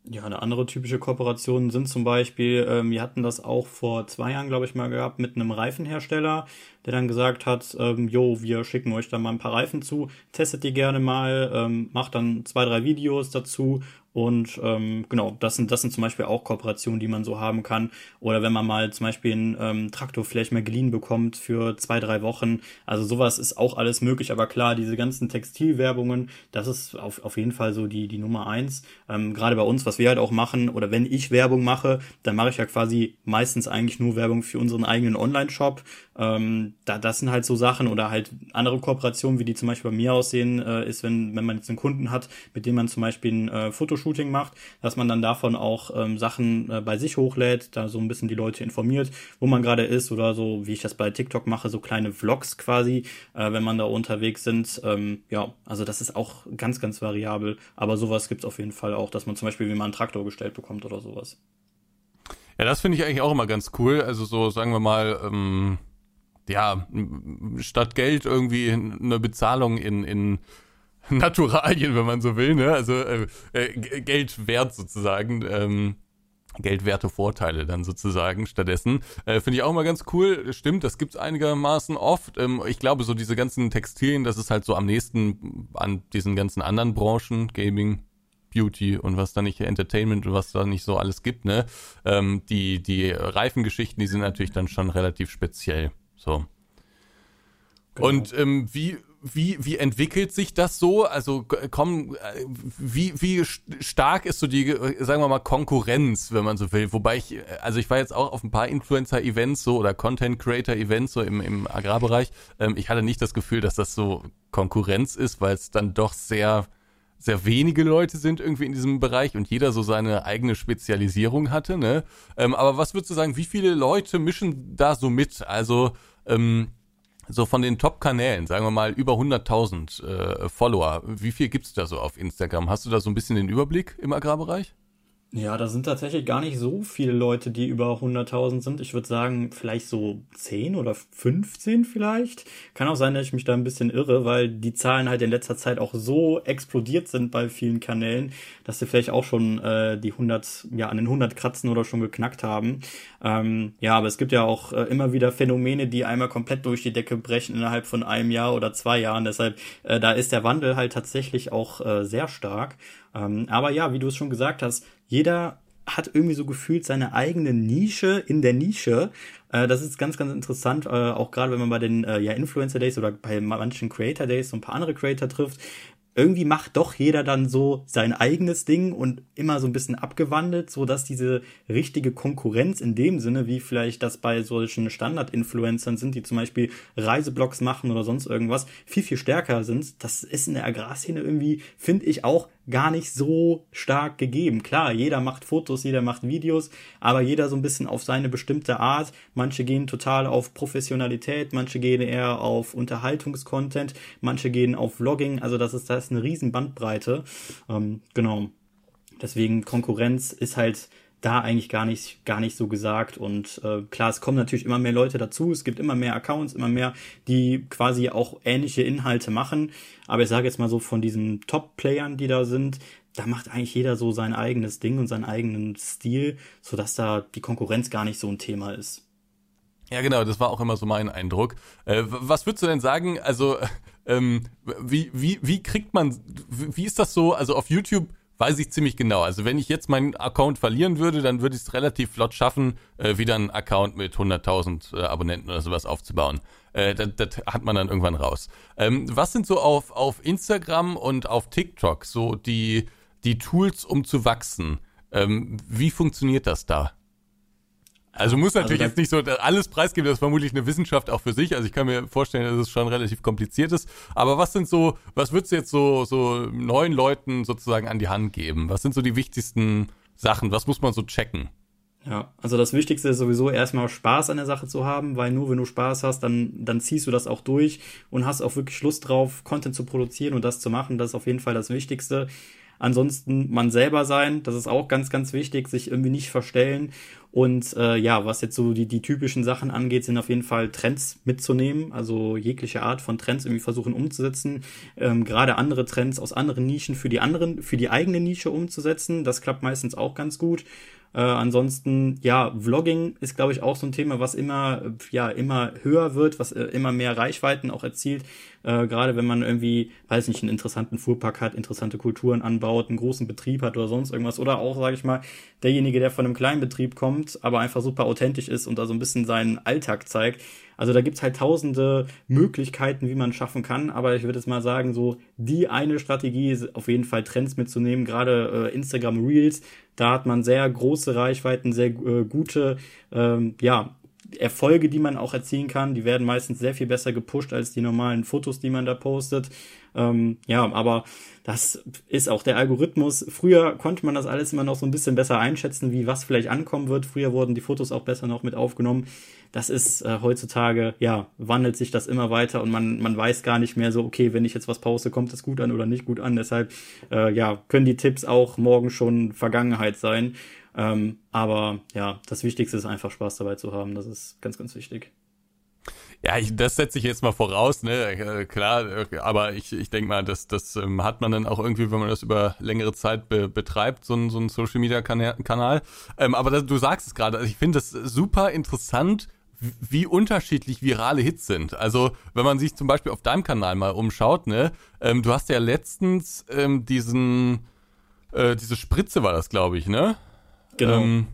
Ja, eine andere typische Kooperation sind zum Beispiel, ähm, wir hatten das auch vor zwei Jahren, glaube ich, mal gehabt mit einem Reifenhersteller, der dann gesagt hat, ähm, jo, wir schicken euch da mal ein paar Reifen zu, testet die gerne mal, ähm, macht dann zwei, drei Videos dazu und ähm, genau, das sind, das sind zum Beispiel auch Kooperationen, die man so haben kann. Oder wenn man mal zum Beispiel einen ähm, Traktor vielleicht mal geliehen bekommt für zwei, drei Wochen. Also sowas ist auch alles möglich. Aber klar, diese ganzen Textilwerbungen, das ist auf, auf jeden Fall so die, die Nummer eins. Ähm, Gerade bei uns, was wir halt auch machen, oder wenn ich Werbung mache, dann mache ich ja quasi meistens eigentlich nur Werbung für unseren eigenen Online-Shop. Ähm, da, das sind halt so Sachen oder halt andere Kooperationen, wie die zum Beispiel bei mir aussehen, äh, ist, wenn, wenn man jetzt einen Kunden hat, mit dem man zum Beispiel ein äh, Fotoshooting macht, dass man dann davon auch ähm, Sachen äh, bei sich hochlädt, da so ein bisschen die Leute informiert, wo man gerade ist oder so, wie ich das bei TikTok mache, so kleine Vlogs quasi, äh, wenn man da unterwegs sind. Ähm, ja, also das ist auch ganz, ganz variabel, aber sowas gibt's auf jeden Fall auch, dass man zum Beispiel wie man einen Traktor gestellt bekommt oder sowas. Ja, das finde ich eigentlich auch immer ganz cool. Also so, sagen wir mal, ähm ja, statt Geld irgendwie eine Bezahlung in, in Naturalien, wenn man so will, ne? Also äh, äh, Geld wert sozusagen. Ähm, geldwerte Vorteile dann sozusagen stattdessen. Äh, Finde ich auch immer ganz cool. Stimmt, das gibt's einigermaßen oft. Ähm, ich glaube, so diese ganzen Textilien, das ist halt so am nächsten an diesen ganzen anderen Branchen, Gaming, Beauty und was da nicht Entertainment und was da nicht so alles gibt, ne? Ähm, die, die Reifengeschichten, die sind natürlich dann schon relativ speziell. So. Genau. Und ähm, wie, wie, wie entwickelt sich das so? Also komm, äh, wie, wie stark ist so die, äh, sagen wir mal, Konkurrenz, wenn man so will? Wobei ich, äh, also ich war jetzt auch auf ein paar Influencer-Events so oder Content-Creator-Events so im, im Agrarbereich. Ähm, ich hatte nicht das Gefühl, dass das so Konkurrenz ist, weil es dann doch sehr, sehr wenige Leute sind irgendwie in diesem Bereich und jeder so seine eigene Spezialisierung hatte, ne? Ähm, aber was würdest du sagen, wie viele Leute mischen da so mit? Also, ähm, so von den Top-Kanälen, sagen wir mal über 100.000 äh, Follower, wie viel gibt's da so auf Instagram? Hast du da so ein bisschen den Überblick im Agrarbereich? Ja, da sind tatsächlich gar nicht so viele Leute, die über 100.000 sind. Ich würde sagen, vielleicht so 10 oder 15 vielleicht. Kann auch sein, dass ich mich da ein bisschen irre, weil die Zahlen halt in letzter Zeit auch so explodiert sind bei vielen Kanälen, dass sie vielleicht auch schon äh, die 100, ja, an den 100 kratzen oder schon geknackt haben. Ähm, ja, aber es gibt ja auch äh, immer wieder Phänomene, die einmal komplett durch die Decke brechen innerhalb von einem Jahr oder zwei Jahren. Deshalb, äh, da ist der Wandel halt tatsächlich auch äh, sehr stark. Ähm, aber ja, wie du es schon gesagt hast, jeder hat irgendwie so gefühlt seine eigene Nische in der Nische. Äh, das ist ganz, ganz interessant, äh, auch gerade wenn man bei den äh, ja, Influencer Days oder bei manchen Creator Days so ein paar andere Creator trifft, irgendwie macht doch jeder dann so sein eigenes Ding und immer so ein bisschen abgewandelt, so dass diese richtige Konkurrenz in dem Sinne, wie vielleicht das bei solchen Standard-Influencern sind, die zum Beispiel Reiseblogs machen oder sonst irgendwas, viel, viel stärker sind. Das ist in der Agrarszene irgendwie, finde ich, auch gar nicht so stark gegeben. Klar, jeder macht Fotos, jeder macht Videos, aber jeder so ein bisschen auf seine bestimmte Art. Manche gehen total auf Professionalität, manche gehen eher auf Unterhaltungskontent, manche gehen auf Vlogging. Also das ist, das ist eine riesen Bandbreite. Ähm, genau. Deswegen Konkurrenz ist halt da eigentlich gar nicht, gar nicht so gesagt. Und äh, klar, es kommen natürlich immer mehr Leute dazu, es gibt immer mehr Accounts, immer mehr, die quasi auch ähnliche Inhalte machen. Aber ich sage jetzt mal so, von diesen Top-Playern, die da sind, da macht eigentlich jeder so sein eigenes Ding und seinen eigenen Stil, sodass da die Konkurrenz gar nicht so ein Thema ist. Ja, genau, das war auch immer so mein Eindruck. Äh, was würdest du denn sagen, also ähm, wie, wie, wie kriegt man, wie ist das so, also auf YouTube weiß ich ziemlich genau. Also wenn ich jetzt meinen Account verlieren würde, dann würde ich es relativ flott schaffen, äh, wieder einen Account mit 100.000 äh, Abonnenten oder sowas aufzubauen. Äh, das, das, hat man dann irgendwann raus. Ähm, was sind so auf, auf Instagram und auf TikTok so die, die Tools, um zu wachsen? Ähm, wie funktioniert das da? Also muss natürlich also jetzt nicht so alles preisgeben, das ist vermutlich eine Wissenschaft auch für sich. Also ich kann mir vorstellen, dass es schon relativ kompliziert ist. Aber was sind so, was würdest du jetzt so, so neuen Leuten sozusagen an die Hand geben? Was sind so die wichtigsten Sachen? Was muss man so checken? Ja, also das Wichtigste ist sowieso erstmal Spaß an der Sache zu haben, weil nur wenn du Spaß hast, dann, dann ziehst du das auch durch und hast auch wirklich Lust drauf, Content zu produzieren und das zu machen. Das ist auf jeden Fall das Wichtigste. Ansonsten man selber sein, das ist auch ganz, ganz wichtig, sich irgendwie nicht verstellen. Und äh, ja, was jetzt so die, die typischen Sachen angeht, sind auf jeden Fall Trends mitzunehmen, also jegliche Art von Trends irgendwie versuchen umzusetzen, ähm, gerade andere Trends aus anderen Nischen für die anderen, für die eigene Nische umzusetzen. Das klappt meistens auch ganz gut. Äh, ansonsten, ja, Vlogging ist, glaube ich, auch so ein Thema, was immer, ja, immer höher wird, was äh, immer mehr Reichweiten auch erzielt. Äh, Gerade wenn man irgendwie, weiß nicht, einen interessanten Fuhrpark hat, interessante Kulturen anbaut, einen großen Betrieb hat oder sonst irgendwas. Oder auch, sage ich mal, derjenige, der von einem kleinen Betrieb kommt, aber einfach super authentisch ist und da so ein bisschen seinen Alltag zeigt. Also da gibt's halt tausende Möglichkeiten, wie man schaffen kann. Aber ich würde jetzt mal sagen, so die eine Strategie ist auf jeden Fall Trends mitzunehmen. Gerade äh, Instagram Reels, da hat man sehr große Reichweiten, sehr äh, gute, ähm, ja, Erfolge, die man auch erzielen kann, die werden meistens sehr viel besser gepusht als die normalen Fotos, die man da postet. Ähm, ja, aber das ist auch der Algorithmus. Früher konnte man das alles immer noch so ein bisschen besser einschätzen, wie was vielleicht ankommen wird. Früher wurden die Fotos auch besser noch mit aufgenommen. Das ist äh, heutzutage, ja, wandelt sich das immer weiter und man, man weiß gar nicht mehr so, okay, wenn ich jetzt was poste, kommt das gut an oder nicht gut an. Deshalb, äh, ja, können die Tipps auch morgen schon Vergangenheit sein. Ähm, aber ja, das Wichtigste ist einfach Spaß dabei zu haben. Das ist ganz, ganz wichtig. Ja, ich, das setze ich jetzt mal voraus, ne? Äh, klar, aber ich, ich denke mal, das, das ähm, hat man dann auch irgendwie, wenn man das über längere Zeit be betreibt, so ein, so ein Social Media Kanal. Ähm, aber das, du sagst es gerade, also ich finde das super interessant, wie unterschiedlich virale Hits sind. Also, wenn man sich zum Beispiel auf deinem Kanal mal umschaut, ne, ähm, du hast ja letztens ähm, diesen, äh, diese Spritze war das, glaube ich, ne? Genau. Ähm,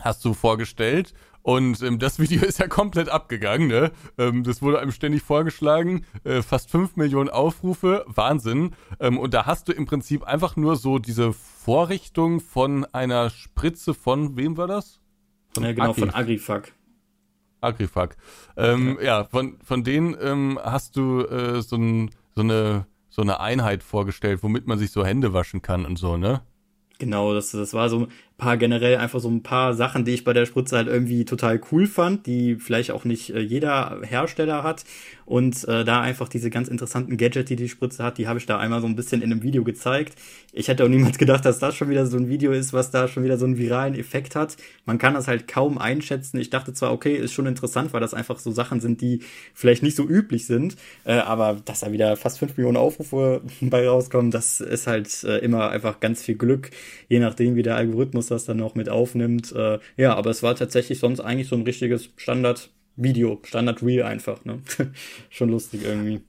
hast du vorgestellt. Und ähm, das Video ist ja komplett abgegangen, ne? Ähm, das wurde einem ständig vorgeschlagen, äh, fast 5 Millionen Aufrufe, Wahnsinn. Ähm, und da hast du im Prinzip einfach nur so diese Vorrichtung von einer Spritze von, wem war das? Von ja, genau, Agri von Agrifuck. Agrifuck. Ähm, okay. Ja, von, von denen ähm, hast du äh, so, ein, so, eine, so eine Einheit vorgestellt, womit man sich so Hände waschen kann und so, ne? Genau, das, das war so paar generell einfach so ein paar Sachen, die ich bei der Spritze halt irgendwie total cool fand, die vielleicht auch nicht äh, jeder Hersteller hat. Und äh, da einfach diese ganz interessanten Gadgets, die die Spritze hat, die habe ich da einmal so ein bisschen in einem Video gezeigt. Ich hätte auch niemals gedacht, dass das schon wieder so ein Video ist, was da schon wieder so einen viralen Effekt hat. Man kann das halt kaum einschätzen. Ich dachte zwar, okay, ist schon interessant, weil das einfach so Sachen sind, die vielleicht nicht so üblich sind, äh, aber dass da wieder fast fünf Millionen Aufrufe bei rauskommen, das ist halt äh, immer einfach ganz viel Glück, je nachdem, wie der Algorithmus das dann noch mit aufnimmt. Äh, ja, aber es war tatsächlich sonst eigentlich so ein richtiges Standard-Video, Standard-Reel einfach. Ne? Schon lustig irgendwie.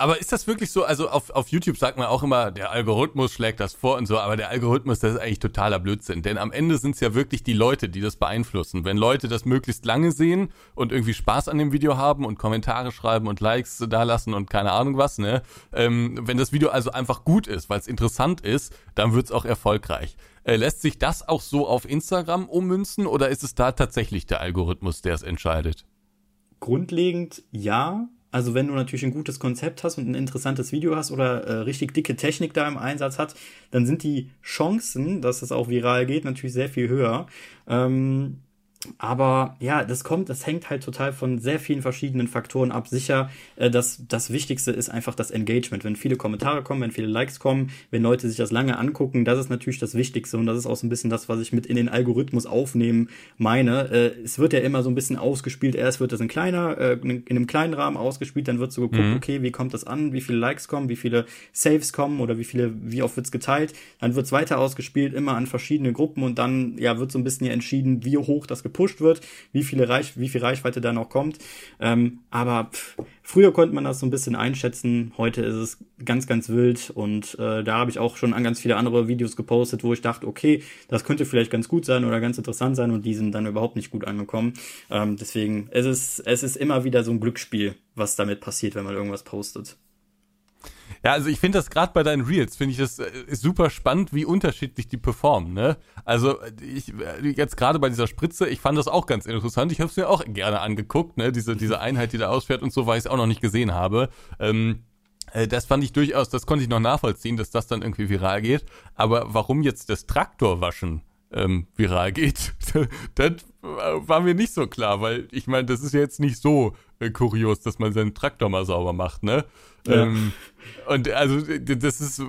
aber ist das wirklich so? Also auf, auf YouTube sagt man auch immer, der Algorithmus schlägt das vor und so, aber der Algorithmus, das ist eigentlich totaler Blödsinn. Denn am Ende sind es ja wirklich die Leute, die das beeinflussen. Wenn Leute das möglichst lange sehen und irgendwie Spaß an dem Video haben und Kommentare schreiben und Likes da lassen und keine Ahnung was, ne? Ähm, wenn das Video also einfach gut ist, weil es interessant ist, dann wird es auch erfolgreich. Äh, lässt sich das auch so auf Instagram ummünzen oder ist es da tatsächlich der Algorithmus, der es entscheidet? Grundlegend ja, also wenn du natürlich ein gutes Konzept hast und ein interessantes Video hast oder äh, richtig dicke Technik da im Einsatz hat, dann sind die Chancen, dass es auch viral geht, natürlich sehr viel höher. Ähm, aber ja, das kommt, das hängt halt total von sehr vielen verschiedenen Faktoren ab. Sicher, äh, das, das Wichtigste ist einfach das Engagement. Wenn viele Kommentare kommen, wenn viele Likes kommen, wenn Leute sich das lange angucken, das ist natürlich das Wichtigste und das ist auch so ein bisschen das, was ich mit in den Algorithmus aufnehmen meine. Äh, es wird ja immer so ein bisschen ausgespielt. Erst wird das in kleiner, äh, in einem kleinen Rahmen ausgespielt, dann wird so geguckt, mhm. okay, wie kommt das an, wie viele Likes kommen, wie viele Saves kommen oder wie viele, wie oft wird's geteilt. Dann wird's weiter ausgespielt, immer an verschiedene Gruppen und dann ja wird so ein bisschen ja entschieden, wie hoch das gepusht wird, wie viele Reich, wie viel Reichweite da noch kommt. Ähm, aber pff, früher konnte man das so ein bisschen einschätzen. Heute ist es ganz, ganz wild und äh, da habe ich auch schon an ganz viele andere Videos gepostet, wo ich dachte, okay, das könnte vielleicht ganz gut sein oder ganz interessant sein und die sind dann überhaupt nicht gut angekommen. Ähm, deswegen, es ist, es ist immer wieder so ein Glücksspiel, was damit passiert, wenn man irgendwas postet. Ja, also ich finde das gerade bei deinen Reels, finde ich das äh, super spannend, wie unterschiedlich die performen, ne? Also ich äh, jetzt gerade bei dieser Spritze, ich fand das auch ganz interessant. Ich habe es mir auch gerne angeguckt, ne? Diese, diese Einheit, die da ausfährt und so, weil ich es auch noch nicht gesehen habe. Ähm, äh, das fand ich durchaus, das konnte ich noch nachvollziehen, dass das dann irgendwie viral geht. Aber warum jetzt das Traktorwaschen ähm, viral geht, das war mir nicht so klar, weil ich meine, das ist ja jetzt nicht so äh, kurios, dass man seinen Traktor mal sauber macht, ne? Ja. Ähm, und also das ist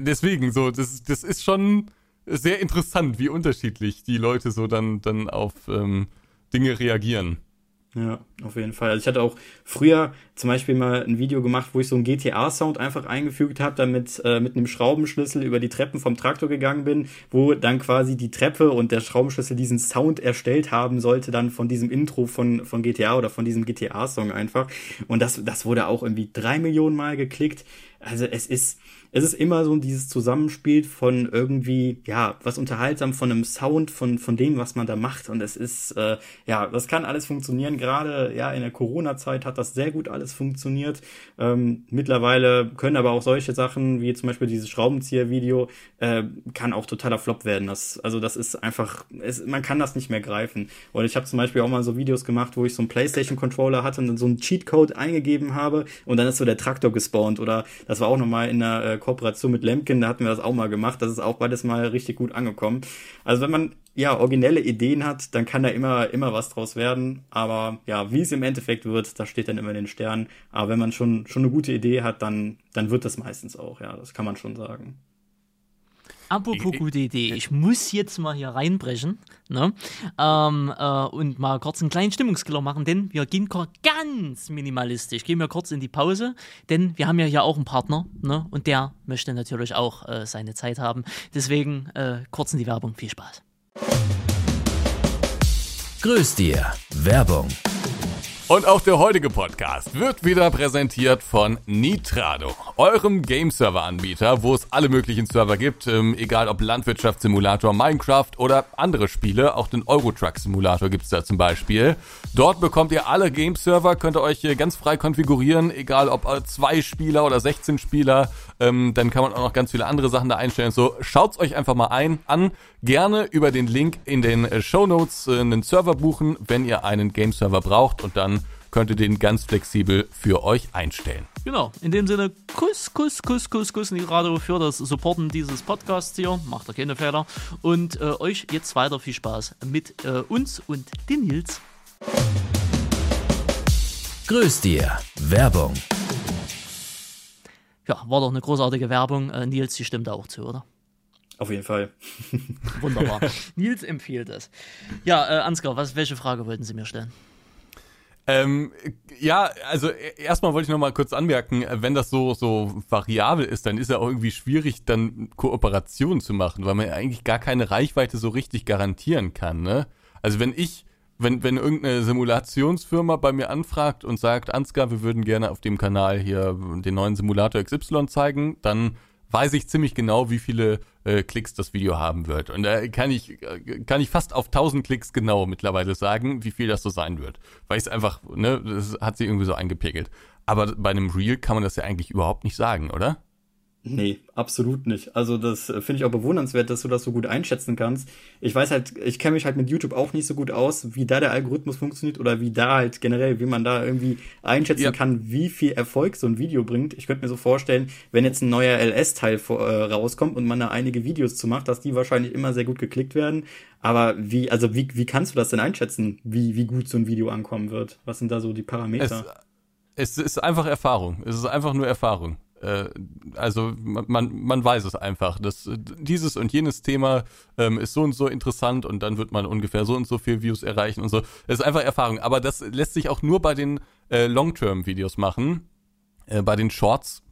deswegen so, das, das ist schon sehr interessant, wie unterschiedlich die Leute so dann, dann auf ähm, Dinge reagieren. Ja, auf jeden Fall. Also ich hatte auch früher zum Beispiel mal ein Video gemacht, wo ich so einen GTA-Sound einfach eingefügt habe, damit äh, mit einem Schraubenschlüssel über die Treppen vom Traktor gegangen bin, wo dann quasi die Treppe und der Schraubenschlüssel diesen Sound erstellt haben sollte, dann von diesem Intro von, von GTA oder von diesem GTA-Song einfach. Und das, das wurde auch irgendwie drei Millionen Mal geklickt. Also es ist, es ist immer so dieses Zusammenspiel von irgendwie, ja, was unterhaltsam von einem Sound, von, von dem, was man da macht. Und es ist, äh, ja, das kann alles funktionieren. Gerade, ja, in der Corona-Zeit hat das sehr gut alles funktioniert. Ähm, mittlerweile können aber auch solche Sachen, wie zum Beispiel dieses Schraubenzieher-Video, äh, kann auch totaler Flop werden. Das, also das ist einfach, es, man kann das nicht mehr greifen. Und ich habe zum Beispiel auch mal so Videos gemacht, wo ich so einen PlayStation-Controller hatte und dann so einen Cheatcode eingegeben habe und dann ist so der Traktor gespawnt. Oder das war auch nochmal in der äh, Kooperation mit Lemkin, da hatten wir das auch mal gemacht. Das ist auch beides mal richtig gut angekommen. Also wenn man ja originelle Ideen hat, dann kann da immer immer was draus werden. Aber ja, wie es im Endeffekt wird, das steht dann immer in den Sternen. Aber wenn man schon schon eine gute Idee hat, dann dann wird das meistens auch. Ja, das kann man schon sagen. Apropos gute Idee, ich muss jetzt mal hier reinbrechen ne? ähm, äh, und mal kurz einen kleinen Stimmungskiller machen, denn wir gehen ganz minimalistisch, gehen wir kurz in die Pause, denn wir haben ja hier auch einen Partner ne? und der möchte natürlich auch äh, seine Zeit haben. Deswegen äh, kurz in die Werbung, viel Spaß. Grüß dir, Werbung. Und auch der heutige Podcast wird wieder präsentiert von Nitrado, eurem Game-Server-Anbieter, wo es alle möglichen Server gibt, ähm, egal ob Landwirtschaftssimulator, Minecraft oder andere Spiele, auch den Eurotruck-Simulator gibt's da zum Beispiel. Dort bekommt ihr alle Game-Server, könnt ihr euch ganz frei konfigurieren, egal ob zwei Spieler oder 16 Spieler, ähm, dann kann man auch noch ganz viele andere Sachen da einstellen. So, schaut's euch einfach mal ein, an, gerne über den Link in den äh, Show Notes äh, einen Server buchen, wenn ihr einen Game-Server braucht und dann könnt ihr den ganz flexibel für euch einstellen. Genau, in dem Sinne, Kuss, Kuss, Kuss, Kuss, Kuss Radio für das Supporten dieses Podcasts hier. Macht ihr keine Fehler. Und äh, euch jetzt weiter viel Spaß mit äh, uns und den Nils. Grüß dir, Werbung. Ja, war doch eine großartige Werbung. Äh, Nils, die stimmt auch zu, oder? Auf jeden Fall. Wunderbar. Nils empfiehlt es. Ja, äh, Ansgar, was, welche Frage wollten Sie mir stellen? Ähm, ja, also e, erstmal wollte ich noch mal kurz anmerken, wenn das so so variabel ist, dann ist ja auch irgendwie schwierig, dann Kooperationen zu machen, weil man ja eigentlich gar keine Reichweite so richtig garantieren kann. Ne? Also wenn ich wenn, wenn irgendeine Simulationsfirma bei mir anfragt und sagt, Ansgar, wir würden gerne auf dem Kanal hier den neuen Simulator XY zeigen, dann weiß ich ziemlich genau, wie viele äh, Klicks das Video haben wird. Und da kann ich, kann ich fast auf 1000 Klicks genau mittlerweile sagen, wie viel das so sein wird. Weil ich es einfach, ne, das hat sich irgendwie so eingepegelt. Aber bei einem Reel kann man das ja eigentlich überhaupt nicht sagen, oder? Nee, absolut nicht. Also das äh, finde ich auch bewundernswert, dass du das so gut einschätzen kannst. Ich weiß halt, ich kenne mich halt mit YouTube auch nicht so gut aus, wie da der Algorithmus funktioniert oder wie da halt generell, wie man da irgendwie einschätzen ja. kann, wie viel Erfolg so ein Video bringt. Ich könnte mir so vorstellen, wenn jetzt ein neuer LS-Teil äh, rauskommt und man da einige Videos zu macht, dass die wahrscheinlich immer sehr gut geklickt werden. Aber wie, also wie, wie kannst du das denn einschätzen, wie, wie gut so ein Video ankommen wird? Was sind da so die Parameter? Es, es ist einfach Erfahrung. Es ist einfach nur Erfahrung. Äh, also man, man weiß es einfach, dass dieses und jenes Thema ähm, ist so und so interessant und dann wird man ungefähr so und so viel Views erreichen und so. Es ist einfach Erfahrung. Aber das lässt sich auch nur bei den äh, Long-Term-Videos machen. Äh, bei den Shorts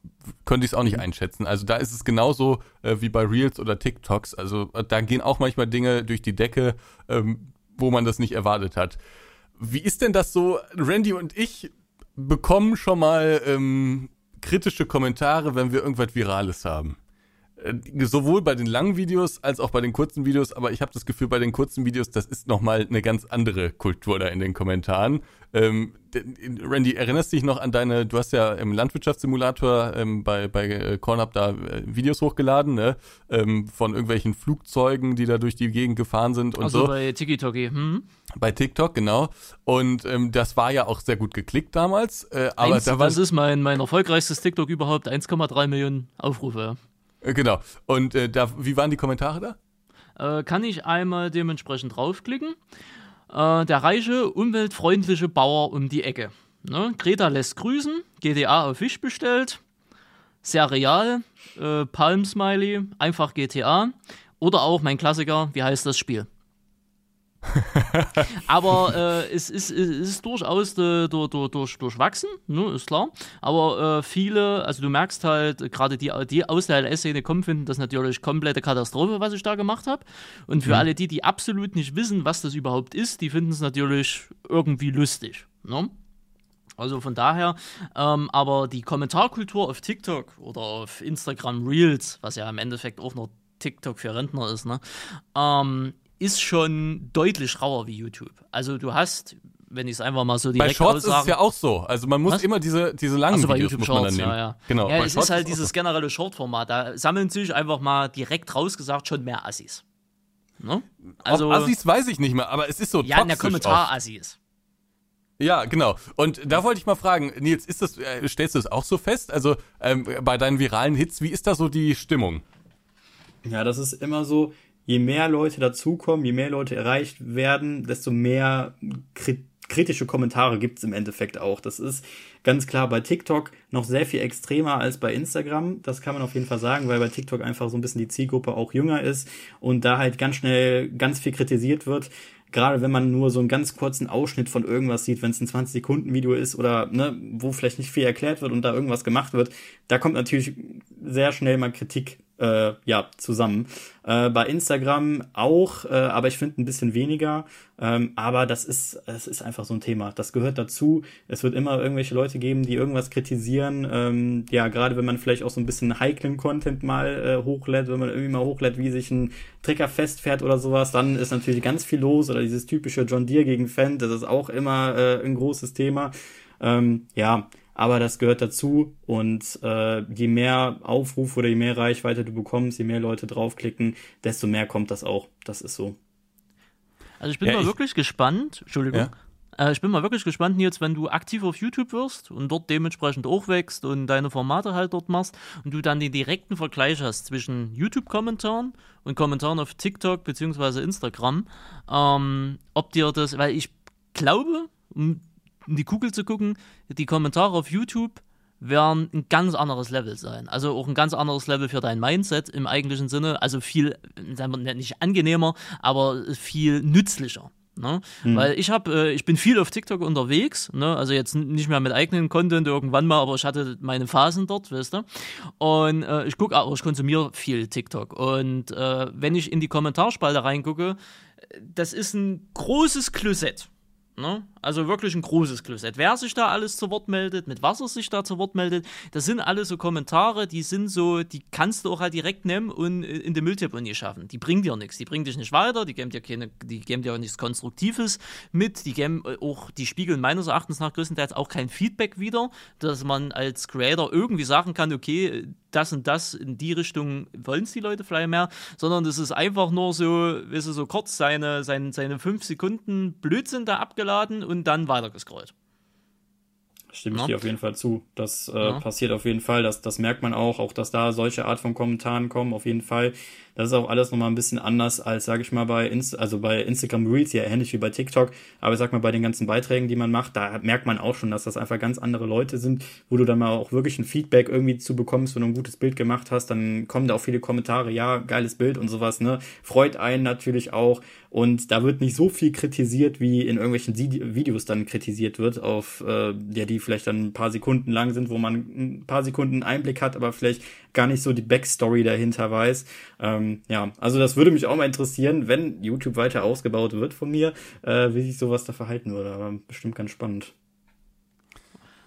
könnte ich es auch nicht einschätzen. Also da ist es genauso äh, wie bei Reels oder TikToks. Also da gehen auch manchmal Dinge durch die Decke, ähm, wo man das nicht erwartet hat. Wie ist denn das so? Randy und ich bekommen schon mal ähm, kritische Kommentare, wenn wir irgendwas Virales haben. Äh, sowohl bei den langen Videos als auch bei den kurzen Videos, aber ich habe das Gefühl, bei den kurzen Videos, das ist nochmal eine ganz andere Kultur da in den Kommentaren. Ähm, Randy, erinnerst dich noch an deine, du hast ja im Landwirtschaftssimulator ähm, bei, bei äh, Cornup da äh, Videos hochgeladen, ne? Ähm, von irgendwelchen Flugzeugen, die da durch die Gegend gefahren sind und also so. bei TikTok, hm? Bei TikTok, genau. Und ähm, das war ja auch sehr gut geklickt damals. Äh, aber Eins, da war, das ist mein, mein erfolgreichstes TikTok überhaupt, 1,3 Millionen Aufrufe. Äh, genau. Und äh, da, wie waren die Kommentare da? Äh, kann ich einmal dementsprechend draufklicken. Äh, der reiche, umweltfreundliche Bauer um die Ecke. Ne? Greta lässt grüßen, GTA auf Fisch bestellt, sehr real, äh, Palm Smiley, einfach GTA. Oder auch mein Klassiker, wie heißt das Spiel? Aber äh, es, ist, es ist durchaus äh, durch, durch, durchwachsen, ne, ist klar. Aber äh, viele, also du merkst halt, gerade die, die aus der LS-Szene kommen, finden das natürlich komplette Katastrophe, was ich da gemacht habe. Und für mhm. alle die, die absolut nicht wissen, was das überhaupt ist, die finden es natürlich irgendwie lustig. Ne? Also von daher, ähm, aber die Kommentarkultur auf TikTok oder auf Instagram Reels, was ja im Endeffekt auch noch TikTok für Rentner ist, ne, ähm, ist schon deutlich rauer wie YouTube. Also du hast, wenn ich es einfach mal so direkt Bei Shorts aussage, ist es ja auch so. Also man muss Was? immer diese, diese langen also bei Videos YouTube Shorts, Ja, ja. Genau. Ja, es Shorts ist halt ist dieses so. generelle Short-Format. Da sammeln sich einfach mal direkt rausgesagt schon mehr Assis. Ne? Also, Ob Assis weiß ich nicht mehr, aber es ist so Ja, in der Kommentar-Assis. Ja, genau. Und da wollte ich mal fragen, Nils, ist das, äh, stellst du das auch so fest? Also ähm, bei deinen viralen Hits, wie ist da so die Stimmung? Ja, das ist immer so, je mehr Leute dazukommen, je mehr Leute erreicht werden, desto mehr kritische Kommentare gibt's im Endeffekt auch. Das ist ganz klar bei TikTok noch sehr viel extremer als bei Instagram. Das kann man auf jeden Fall sagen, weil bei TikTok einfach so ein bisschen die Zielgruppe auch jünger ist und da halt ganz schnell ganz viel kritisiert wird. Gerade wenn man nur so einen ganz kurzen Ausschnitt von irgendwas sieht, wenn es ein 20 Sekunden Video ist oder ne, wo vielleicht nicht viel erklärt wird und da irgendwas gemacht wird, da kommt natürlich sehr schnell mal Kritik äh, ja, zusammen. Äh, bei Instagram auch, äh, aber ich finde ein bisschen weniger. Ähm, aber das ist, das ist einfach so ein Thema. Das gehört dazu. Es wird immer irgendwelche Leute geben, die irgendwas kritisieren. Ähm, ja, gerade wenn man vielleicht auch so ein bisschen heiklen Content mal äh, hochlädt, wenn man irgendwie mal hochlädt, wie sich ein Trecker festfährt oder sowas, dann ist natürlich ganz viel los. Oder dieses typische John Deere gegen Fendt, das ist auch immer äh, ein großes Thema. Ähm, ja, aber das gehört dazu und äh, je mehr Aufruf oder je mehr Reichweite du bekommst, je mehr Leute draufklicken, desto mehr kommt das auch. Das ist so. Also ich bin ja, mal ich, wirklich gespannt, Entschuldigung, ja? äh, ich bin mal wirklich gespannt, Nils, wenn du aktiv auf YouTube wirst und dort dementsprechend auch wächst und deine Formate halt dort machst und du dann den direkten Vergleich hast zwischen YouTube-Kommentaren und Kommentaren auf TikTok bzw. Instagram, ähm, ob dir das, weil ich glaube, in die Kugel zu gucken, die Kommentare auf YouTube werden ein ganz anderes Level sein. Also auch ein ganz anderes Level für dein Mindset im eigentlichen Sinne. Also viel, sagen wir nicht angenehmer, aber viel nützlicher. Ne? Mhm. Weil ich habe, äh, ich bin viel auf TikTok unterwegs, ne? also jetzt nicht mehr mit eigenen Content irgendwann mal, aber ich hatte meine Phasen dort, weißt du. Und äh, ich gucke auch, ich konsumiere viel TikTok. Und äh, wenn ich in die Kommentarspalte reingucke, das ist ein großes Klosett Ne? Also wirklich ein großes Klosett. Wer sich da alles zu Wort meldet, mit was er sich da zu Wort meldet, das sind alles so Kommentare, die sind so, die kannst du auch halt direkt nehmen und in den Mülltipp schaffen. Die bringen dir nichts, die bringen dich nicht weiter, die geben dir keine, die geben dir auch nichts Konstruktives mit, die geben auch, die spiegeln meines Erachtens nach größtenteils auch kein Feedback wieder, dass man als Creator irgendwie sagen kann, okay, das und das in die Richtung wollen es die Leute vielleicht mehr, sondern das ist einfach nur so, weißt du, so kurz seine, seine, seine fünf Sekunden Blödsinn da abgeladen und dann weitergescrollt. Stimme ich ja. dir auf jeden Fall zu. Das äh, ja. passiert auf jeden Fall. Das, das merkt man auch, auch dass da solche Art von Kommentaren kommen, auf jeden Fall. Das ist auch alles nochmal ein bisschen anders als, sage ich mal, bei, Inst also bei Instagram Reels, ja ähnlich wie bei TikTok. Aber ich sag mal, bei den ganzen Beiträgen, die man macht, da merkt man auch schon, dass das einfach ganz andere Leute sind, wo du dann mal auch wirklich ein Feedback irgendwie zu bekommst, wenn du ein gutes Bild gemacht hast. Dann kommen da auch viele Kommentare, ja, geiles Bild und sowas, ne? Freut einen natürlich auch. Und da wird nicht so viel kritisiert, wie in irgendwelchen Videos dann kritisiert wird, auf äh, ja, die vielleicht dann ein paar Sekunden lang sind, wo man ein paar Sekunden Einblick hat, aber vielleicht gar nicht so die Backstory dahinter weiß. Ähm, ja, also das würde mich auch mal interessieren, wenn YouTube weiter ausgebaut wird von mir, äh, wie sich sowas da verhalten würde. Aber bestimmt ganz spannend.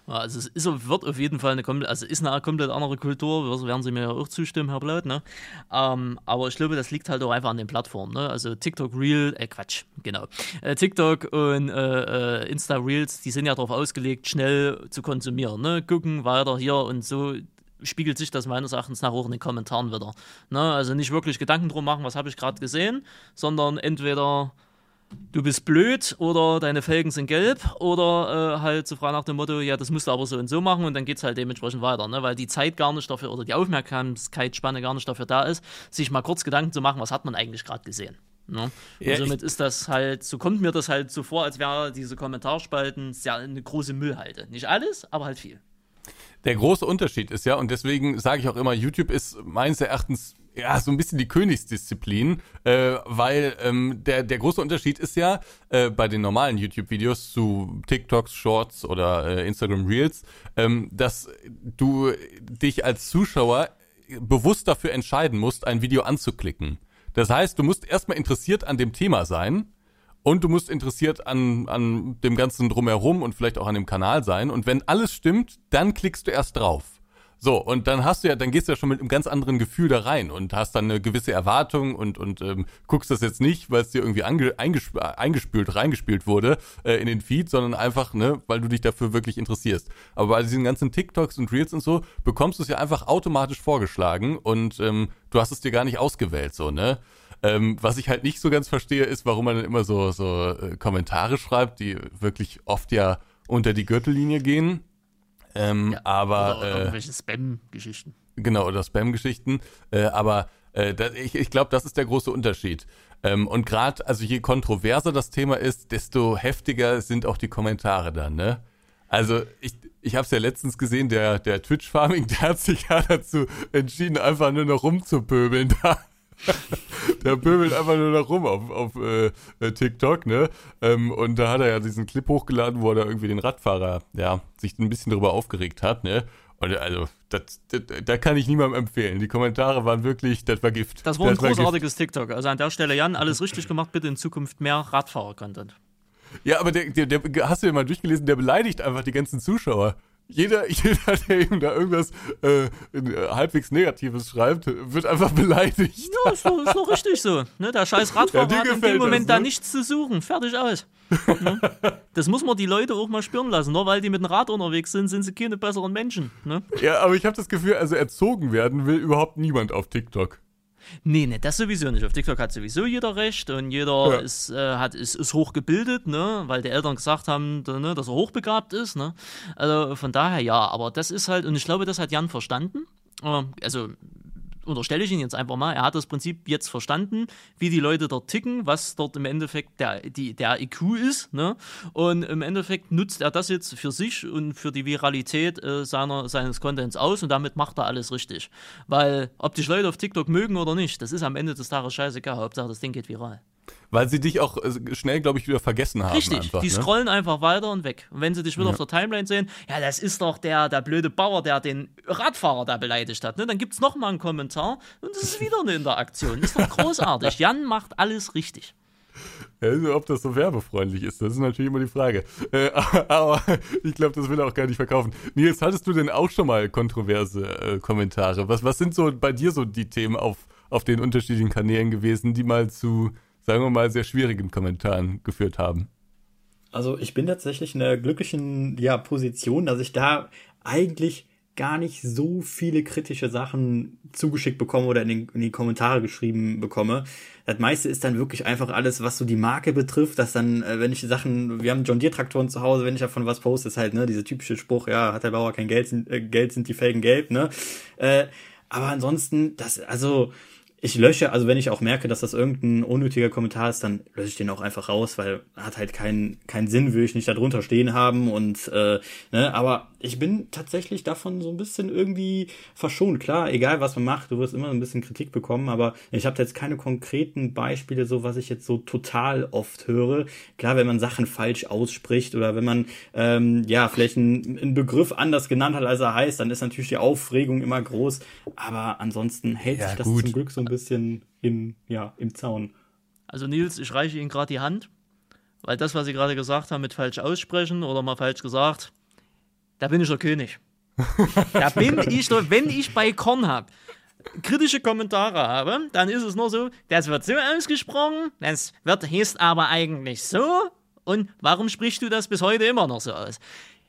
Also es ist, wird auf jeden Fall eine komplett, also ist eine komplett andere Kultur, werden Sie mir ja auch zustimmen, Herr Blaut, ne? Ähm, aber ich glaube, das liegt halt auch einfach an den Plattformen, ne? Also TikTok Reel, äh Quatsch, genau. Äh, TikTok und äh, äh, Insta Reels, die sind ja darauf ausgelegt, schnell zu konsumieren, ne? Gucken weiter hier und so spiegelt sich das meines Erachtens nach auch in den Kommentaren wieder. Ne? Also nicht wirklich Gedanken drum machen, was habe ich gerade gesehen, sondern entweder du bist blöd oder deine Felgen sind gelb oder äh, halt so frei nach dem Motto, ja, das musst du aber so und so machen und dann geht es halt dementsprechend weiter, ne? weil die Zeit gar nicht dafür oder die Aufmerksamkeitsspanne gar nicht dafür da ist, sich mal kurz Gedanken zu machen, was hat man eigentlich gerade gesehen. Ne? Ja, und somit ist das halt, so kommt mir das halt so vor, als wäre diese Kommentarspalten sehr eine große Müllhalde. Nicht alles, aber halt viel. Der große Unterschied ist ja, und deswegen sage ich auch immer, YouTube ist meines Erachtens ja, so ein bisschen die Königsdisziplin, äh, weil ähm, der, der große Unterschied ist ja äh, bei den normalen YouTube-Videos zu TikToks, Shorts oder äh, Instagram Reels, ähm, dass du dich als Zuschauer bewusst dafür entscheiden musst, ein Video anzuklicken. Das heißt, du musst erstmal interessiert an dem Thema sein und du musst interessiert an, an dem Ganzen drumherum und vielleicht auch an dem Kanal sein. Und wenn alles stimmt, dann klickst du erst drauf. So, und dann hast du ja, dann gehst du ja schon mit einem ganz anderen Gefühl da rein und hast dann eine gewisse Erwartung und, und ähm, guckst das jetzt nicht, weil es dir irgendwie ange, eingesp eingespült, reingespielt wurde äh, in den Feed, sondern einfach, ne, weil du dich dafür wirklich interessierst. Aber bei diesen ganzen TikToks und Reels und so bekommst du es ja einfach automatisch vorgeschlagen und ähm, du hast es dir gar nicht ausgewählt, so, ne? Ähm, was ich halt nicht so ganz verstehe, ist, warum man dann immer so, so äh, Kommentare schreibt, die wirklich oft ja unter die Gürtellinie gehen. Ähm, ja, aber oder, äh, irgendwelche Spam-Geschichten. Genau, oder Spam-Geschichten. Äh, aber äh, das, ich, ich glaube, das ist der große Unterschied. Ähm, und gerade, also je kontroverser das Thema ist, desto heftiger sind auch die Kommentare dann, ne? Also ich, ich habe es ja letztens gesehen, der, der Twitch-Farming, der hat sich ja dazu entschieden, einfach nur noch rumzupöbeln da. der pöbelt einfach nur noch rum auf, auf äh, TikTok, ne? Ähm, und da hat er ja diesen Clip hochgeladen, wo er da irgendwie den Radfahrer, ja, sich ein bisschen darüber aufgeregt hat, ne? Und also, da kann ich niemandem empfehlen. Die Kommentare waren wirklich, das war Gift. Das war ein das großartiges war TikTok. Also an der Stelle, Jan, alles richtig gemacht, bitte in Zukunft mehr Radfahrer-Content. Ja, aber der, der, der, hast du ja mal durchgelesen, der beleidigt einfach die ganzen Zuschauer. Jeder, jeder, der ihm da irgendwas äh, halbwegs Negatives schreibt, wird einfach beleidigt. Ja, ist doch, ist doch richtig so. Ne? Der scheiß Radfahrer ja, hat in dem Moment das, ne? da nichts zu suchen. Fertig aus. ne? Das muss man die Leute auch mal spüren lassen. Nur weil die mit dem Rad unterwegs sind, sind sie keine besseren Menschen. Ne? Ja, aber ich habe das Gefühl, also erzogen werden will überhaupt niemand auf TikTok. Nee, nee, das sowieso nicht. Auf TikTok hat sowieso jeder recht und jeder ja. ist, äh, hat, ist, ist hochgebildet, ne? weil die Eltern gesagt haben, ne, dass er hochbegabt ist. Ne? Also von daher ja, aber das ist halt, und ich glaube, das hat Jan verstanden. Äh, also unterstelle ich ihn jetzt einfach mal, er hat das Prinzip jetzt verstanden, wie die Leute dort ticken, was dort im Endeffekt der, die, der IQ ist. Ne? Und im Endeffekt nutzt er das jetzt für sich und für die Viralität äh, seiner, seines Contents aus und damit macht er alles richtig. Weil, ob dich Leute auf TikTok mögen oder nicht, das ist am Ende des Tages scheißegal. Hauptsache, das Ding geht viral. Weil sie dich auch äh, schnell, glaube ich, wieder vergessen haben. Richtig, einfach, die ne? scrollen einfach weiter und weg. Und wenn sie dich wieder ja. auf der Timeline sehen, ja, das ist doch der, der blöde Bauer, der den Radfahrer da beleidigt hat. Ne? Dann gibt es nochmal einen Kommentar und das ist wieder eine Interaktion. Ist doch großartig. Jan macht alles richtig. Also, ob das so werbefreundlich ist, das ist natürlich immer die Frage. Äh, aber ich glaube, das will er auch gar nicht verkaufen. Nils, hattest du denn auch schon mal kontroverse äh, Kommentare? Was, was sind so bei dir so die Themen auf, auf den unterschiedlichen Kanälen gewesen, die mal zu, sagen wir mal, sehr schwierigen Kommentaren geführt haben? Also ich bin tatsächlich in der glücklichen ja, Position, dass ich da eigentlich gar nicht so viele kritische Sachen zugeschickt bekomme oder in, den, in die Kommentare geschrieben bekomme. Das meiste ist dann wirklich einfach alles, was so die Marke betrifft, dass dann, äh, wenn ich Sachen, wir haben John Deere Traktoren zu Hause, wenn ich davon was poste, ist halt, ne, diese typische Spruch, ja, hat der Bauer kein Geld, sind, äh, Geld sind die Felgen gelb, ne. Äh, aber ansonsten, das, also, ich lösche, also wenn ich auch merke, dass das irgendein unnötiger Kommentar ist, dann lösche ich den auch einfach raus, weil hat halt keinen keinen Sinn, will ich nicht da drunter stehen haben und äh, ne, aber ich bin tatsächlich davon so ein bisschen irgendwie verschont. Klar, egal was man macht, du wirst immer ein bisschen Kritik bekommen, aber ich habe jetzt keine konkreten Beispiele, so was ich jetzt so total oft höre. Klar, wenn man Sachen falsch ausspricht oder wenn man ähm, ja vielleicht einen, einen Begriff anders genannt hat, als er heißt, dann ist natürlich die Aufregung immer groß. Aber ansonsten hält ja, sich das gut. zum Glück so ein bisschen im, ja, im Zaun. Also Nils, ich reiche Ihnen gerade die Hand, weil das, was Sie gerade gesagt haben mit falsch aussprechen oder mal falsch gesagt, da bin ich der König. da bin ich der, wenn ich bei Korn habe, kritische Kommentare habe, dann ist es nur so, das wird so ausgesprochen, das wird heißt aber eigentlich so und warum sprichst du das bis heute immer noch so aus?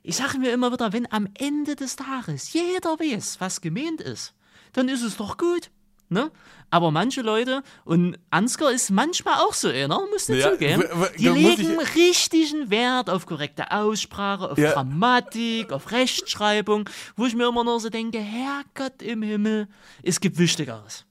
Ich sage mir immer wieder, wenn am Ende des Tages jeder weiß, was gemeint ist, dann ist es doch gut. Ne? Aber manche Leute, und Ansgar ist manchmal auch so einer, musst du ja, zugeben, die legen ich... richtigen Wert auf korrekte Aussprache, auf ja. Grammatik, auf Rechtschreibung, wo ich mir immer nur so denke, Herrgott im Himmel, es gibt Wichtigeres.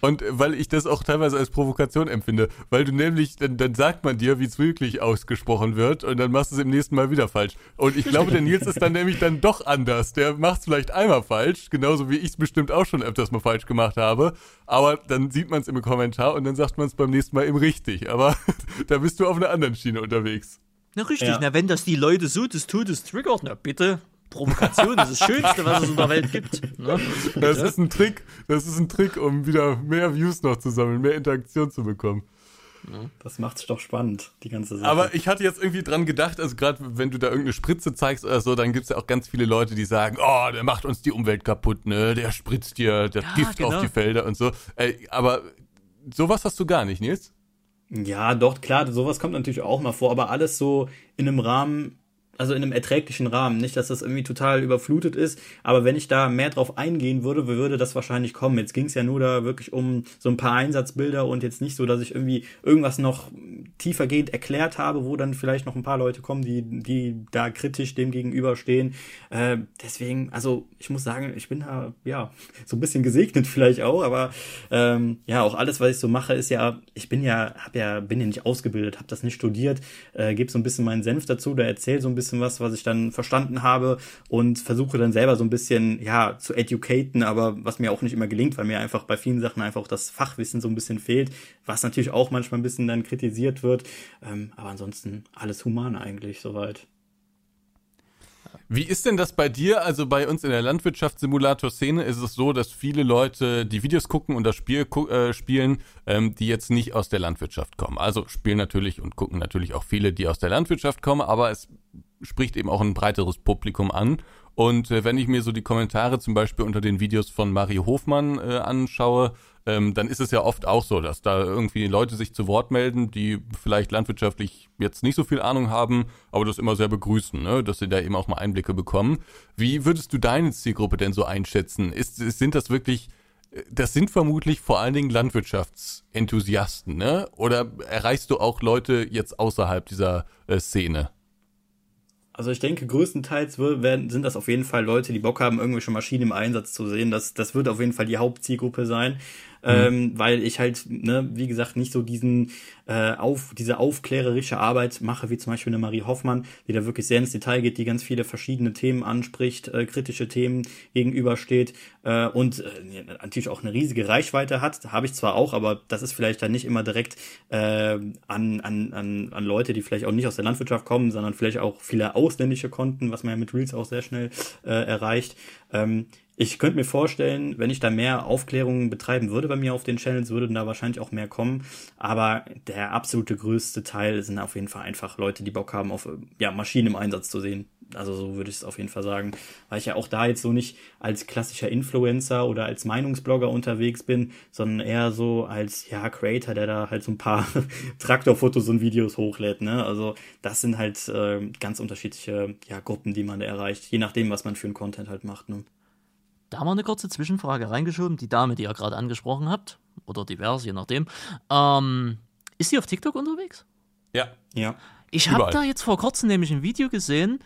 Und weil ich das auch teilweise als Provokation empfinde, weil du nämlich, dann, dann sagt man dir, wie es wirklich ausgesprochen wird und dann machst du es im nächsten Mal wieder falsch. Und ich glaube, der Nils ist dann nämlich dann doch anders. Der macht es vielleicht einmal falsch, genauso wie ich es bestimmt auch schon öfters mal falsch gemacht habe. Aber dann sieht man es im Kommentar und dann sagt man es beim nächsten Mal eben richtig. Aber da bist du auf einer anderen Schiene unterwegs. Na richtig, ja. na wenn das die Leute so des Todes triggert, na bitte, Provokation ist das Schönste, was es in der Welt gibt. Ne? Das ist ein Trick, das ist ein Trick, um wieder mehr Views noch zu sammeln, mehr Interaktion zu bekommen. Das macht's doch spannend, die ganze Sache. Aber ich hatte jetzt irgendwie dran gedacht, also gerade wenn du da irgendeine Spritze zeigst oder so, dann gibt's ja auch ganz viele Leute, die sagen, oh, der macht uns die Umwelt kaputt, ne? Der spritzt dir das ja, Gift genau. auf die Felder und so. Ey, aber sowas hast du gar nicht, Nils? Ja, doch, klar, sowas kommt natürlich auch mal vor, aber alles so in einem Rahmen, also in einem erträglichen Rahmen. Nicht, dass das irgendwie total überflutet ist, aber wenn ich da mehr drauf eingehen würde, würde das wahrscheinlich kommen. Jetzt ging es ja nur da wirklich um so ein paar Einsatzbilder und jetzt nicht so, dass ich irgendwie irgendwas noch tiefergehend erklärt habe, wo dann vielleicht noch ein paar Leute kommen, die, die da kritisch dem gegenüberstehen. Äh, deswegen, also ich muss sagen, ich bin da ja so ein bisschen gesegnet vielleicht auch, aber ähm, ja, auch alles, was ich so mache, ist ja, ich bin ja, hab ja, bin ja nicht ausgebildet, habe das nicht studiert, äh, gebe so ein bisschen meinen Senf dazu, da erzähle so ein bisschen bisschen was, was ich dann verstanden habe und versuche dann selber so ein bisschen, ja, zu educaten, aber was mir auch nicht immer gelingt, weil mir einfach bei vielen Sachen einfach das Fachwissen so ein bisschen fehlt, was natürlich auch manchmal ein bisschen dann kritisiert wird. Ähm, aber ansonsten alles human eigentlich soweit. Wie ist denn das bei dir? Also bei uns in der Landwirtschaftssimulator-Szene ist es so, dass viele Leute die Videos gucken und das Spiel äh, spielen, ähm, die jetzt nicht aus der Landwirtschaft kommen. Also spielen natürlich und gucken natürlich auch viele, die aus der Landwirtschaft kommen, aber es spricht eben auch ein breiteres Publikum an. Und äh, wenn ich mir so die Kommentare zum Beispiel unter den Videos von Mario Hofmann äh, anschaue, ähm, dann ist es ja oft auch so, dass da irgendwie Leute sich zu Wort melden, die vielleicht landwirtschaftlich jetzt nicht so viel Ahnung haben, aber das immer sehr begrüßen, ne? dass sie da eben auch mal Einblicke bekommen. Wie würdest du deine Zielgruppe denn so einschätzen? Ist, sind das wirklich das sind vermutlich vor allen Dingen Landwirtschaftsenthusiasten, ne? Oder erreichst du auch Leute jetzt außerhalb dieser äh, Szene? Also ich denke, größtenteils werden, sind das auf jeden Fall Leute, die Bock haben, irgendwelche Maschinen im Einsatz zu sehen. Das, das wird auf jeden Fall die Hauptzielgruppe sein. Mhm. ähm, weil ich halt, ne, wie gesagt, nicht so diesen äh, auf diese aufklärerische Arbeit mache, wie zum Beispiel eine Marie Hoffmann, die da wirklich sehr ins Detail geht, die ganz viele verschiedene Themen anspricht, äh, kritische Themen gegenübersteht äh, und äh, natürlich auch eine riesige Reichweite hat. Habe ich zwar auch, aber das ist vielleicht dann nicht immer direkt äh, an, an, an, an Leute, die vielleicht auch nicht aus der Landwirtschaft kommen, sondern vielleicht auch viele ausländische Konten, was man ja mit Reels auch sehr schnell äh, erreicht. Ähm, ich könnte mir vorstellen, wenn ich da mehr Aufklärung betreiben würde bei mir auf den Channels, würden da wahrscheinlich auch mehr kommen. Aber der absolute größte Teil sind auf jeden Fall einfach Leute, die Bock haben, auf ja, Maschinen im Einsatz zu sehen. Also so würde ich es auf jeden Fall sagen. Weil ich ja auch da jetzt so nicht als klassischer Influencer oder als Meinungsblogger unterwegs bin, sondern eher so als ja Creator, der da halt so ein paar Traktorfotos und Videos hochlädt. Ne? Also das sind halt äh, ganz unterschiedliche ja, Gruppen, die man da erreicht, je nachdem, was man für einen Content halt macht. Ne? Da haben wir eine kurze Zwischenfrage reingeschoben. Die Dame, die ihr gerade angesprochen habt, oder divers, je nachdem. Ähm, ist sie auf TikTok unterwegs? Ja. Ja. Ich habe da jetzt vor kurzem nämlich ein Video gesehen,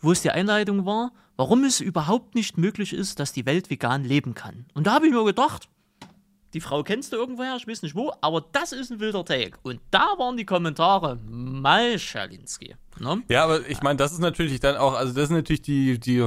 wo es die Einleitung war, warum es überhaupt nicht möglich ist, dass die Welt vegan leben kann. Und da habe ich mir gedacht, die Frau kennst du irgendwoher, ich weiß nicht wo, aber das ist ein wilder Take. Und da waren die Kommentare mal Schalinski. Ne? Ja, aber ich meine, das ist natürlich dann auch, also das ist natürlich die, die,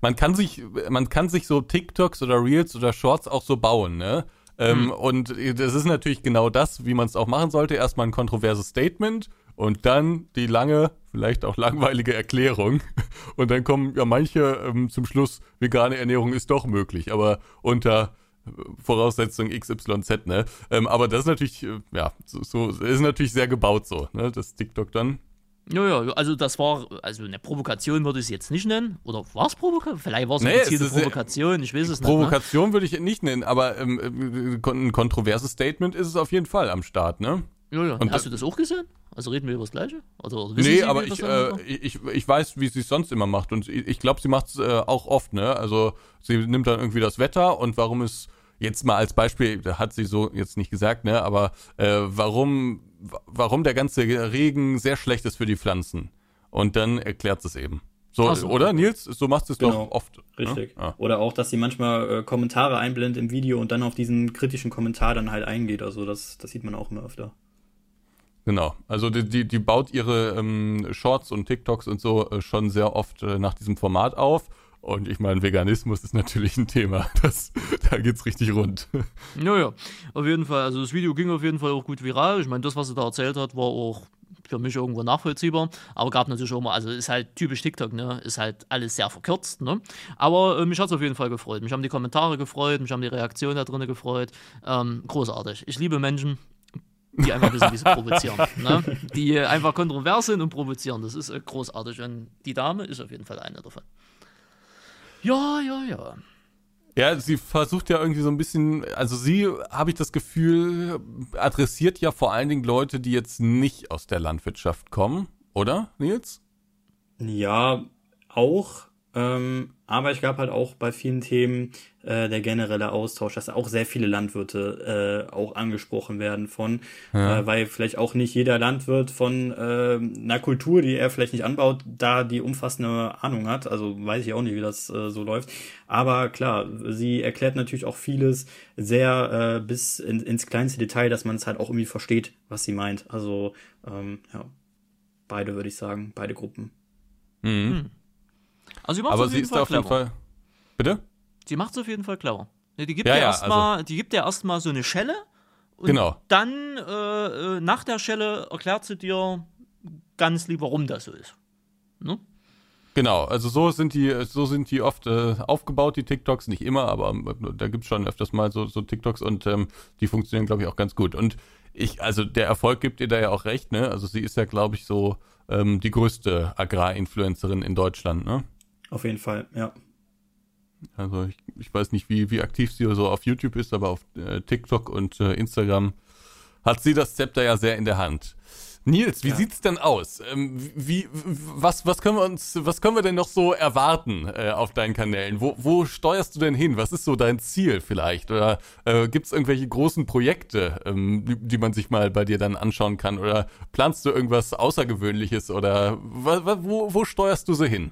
man kann sich, man kann sich so TikToks oder Reels oder Shorts auch so bauen, ne? Ähm, hm. Und das ist natürlich genau das, wie man es auch machen sollte. Erstmal ein kontroverses Statement und dann die lange, vielleicht auch langweilige Erklärung. Und dann kommen ja manche ähm, zum Schluss, vegane Ernährung ist doch möglich, aber unter Voraussetzung XYZ, ne? Ähm, aber das ist natürlich, äh, ja, so, so, ist natürlich sehr gebaut so, ne? Das TikTok dann. Ja, ja, also das war, also eine Provokation würde ich es jetzt nicht nennen. Oder war es Provokation? Vielleicht war es eine nee, gezielte Provokation, ich weiß es nicht. Provokation ne? würde ich nicht nennen, aber ähm, äh, ein kontroverses Statement ist es auf jeden Fall am Start, ne? Ja, ja. Und Hast du das auch gesehen? Also reden wir über das Gleiche? Also, nee, Sie, aber ich, äh, ich, ich weiß, wie sie es sonst immer macht. Und ich, ich glaube, sie macht es äh, auch oft, ne? Also sie nimmt dann irgendwie das Wetter und warum es jetzt mal als Beispiel, hat sie so jetzt nicht gesagt, ne, aber äh, warum, warum der ganze Regen sehr schlecht ist für die Pflanzen. Und dann erklärt es eben. So, so, oder Nils? So machst du es genau. doch oft. Ne? Richtig. Ja? Oder auch, dass sie manchmal äh, Kommentare einblendet im Video und dann auf diesen kritischen Kommentar dann halt eingeht. Also das, das sieht man auch immer öfter. Genau. Also die, die, die baut ihre ähm, Shorts und TikToks und so äh, schon sehr oft äh, nach diesem Format auf. Und ich meine, Veganismus ist natürlich ein Thema. Das, da geht's richtig rund. Ja, ja. Auf jeden Fall. Also das Video ging auf jeden Fall auch gut viral. Ich meine, das, was sie da erzählt hat, war auch für mich irgendwo nachvollziehbar. Aber gab natürlich auch mal, also ist halt typisch TikTok, ne? Ist halt alles sehr verkürzt, ne? Aber äh, mich hat es auf jeden Fall gefreut. Mich haben die Kommentare gefreut, mich haben die Reaktionen da drin gefreut. Ähm, großartig. Ich liebe Menschen, die einfach wissen, wie sie provozieren. Ne? Die einfach kontrovers sind und provozieren. Das ist äh, großartig. Und die Dame ist auf jeden Fall eine davon. Ja, ja, ja. Ja, sie versucht ja irgendwie so ein bisschen, also sie, habe ich das Gefühl, adressiert ja vor allen Dingen Leute, die jetzt nicht aus der Landwirtschaft kommen, oder, Nils? Ja, auch. Ähm, aber ich glaube halt auch bei vielen Themen äh, der generelle Austausch, dass auch sehr viele Landwirte äh, auch angesprochen werden von, ja. äh, weil vielleicht auch nicht jeder Landwirt von äh, einer Kultur, die er vielleicht nicht anbaut, da die umfassende Ahnung hat. Also weiß ich auch nicht, wie das äh, so läuft. Aber klar, sie erklärt natürlich auch vieles sehr äh, bis in, ins kleinste Detail, dass man es halt auch irgendwie versteht, was sie meint. Also ähm, ja, beide würde ich sagen, beide Gruppen. Mhm. Also sie Aber sie ist Fall auf jeden Fall. Bitte? Sie macht es auf jeden Fall clever. Die gibt ja, ja, erstmal, also, die gibt ja erstmal so eine Schelle und genau. dann äh, äh, nach der Schelle erklärt sie dir ganz lieb, warum das so ist. Ne? Genau, also so sind die, so sind die oft äh, aufgebaut, die TikToks, nicht immer, aber äh, da gibt es schon öfters mal so, so TikToks und ähm, die funktionieren, glaube ich, auch ganz gut. Und ich, also der Erfolg gibt ihr da ja auch recht, ne? Also sie ist ja, glaube ich, so ähm, die größte Agrarinfluencerin in Deutschland, ne? Auf jeden Fall, ja. Also ich, ich weiß nicht, wie, wie aktiv sie so auf YouTube ist, aber auf äh, TikTok und äh, Instagram hat sie das Zepter ja sehr in der Hand. Nils, wie ja. sieht's denn aus? Ähm, wie, was, was können wir uns, was können wir denn noch so erwarten äh, auf deinen Kanälen? Wo, wo steuerst du denn hin? Was ist so dein Ziel vielleicht? Oder äh, gibt es irgendwelche großen Projekte, ähm, die, die, man sich mal bei dir dann anschauen kann? Oder planst du irgendwas Außergewöhnliches? Oder wo, wo steuerst du so hin?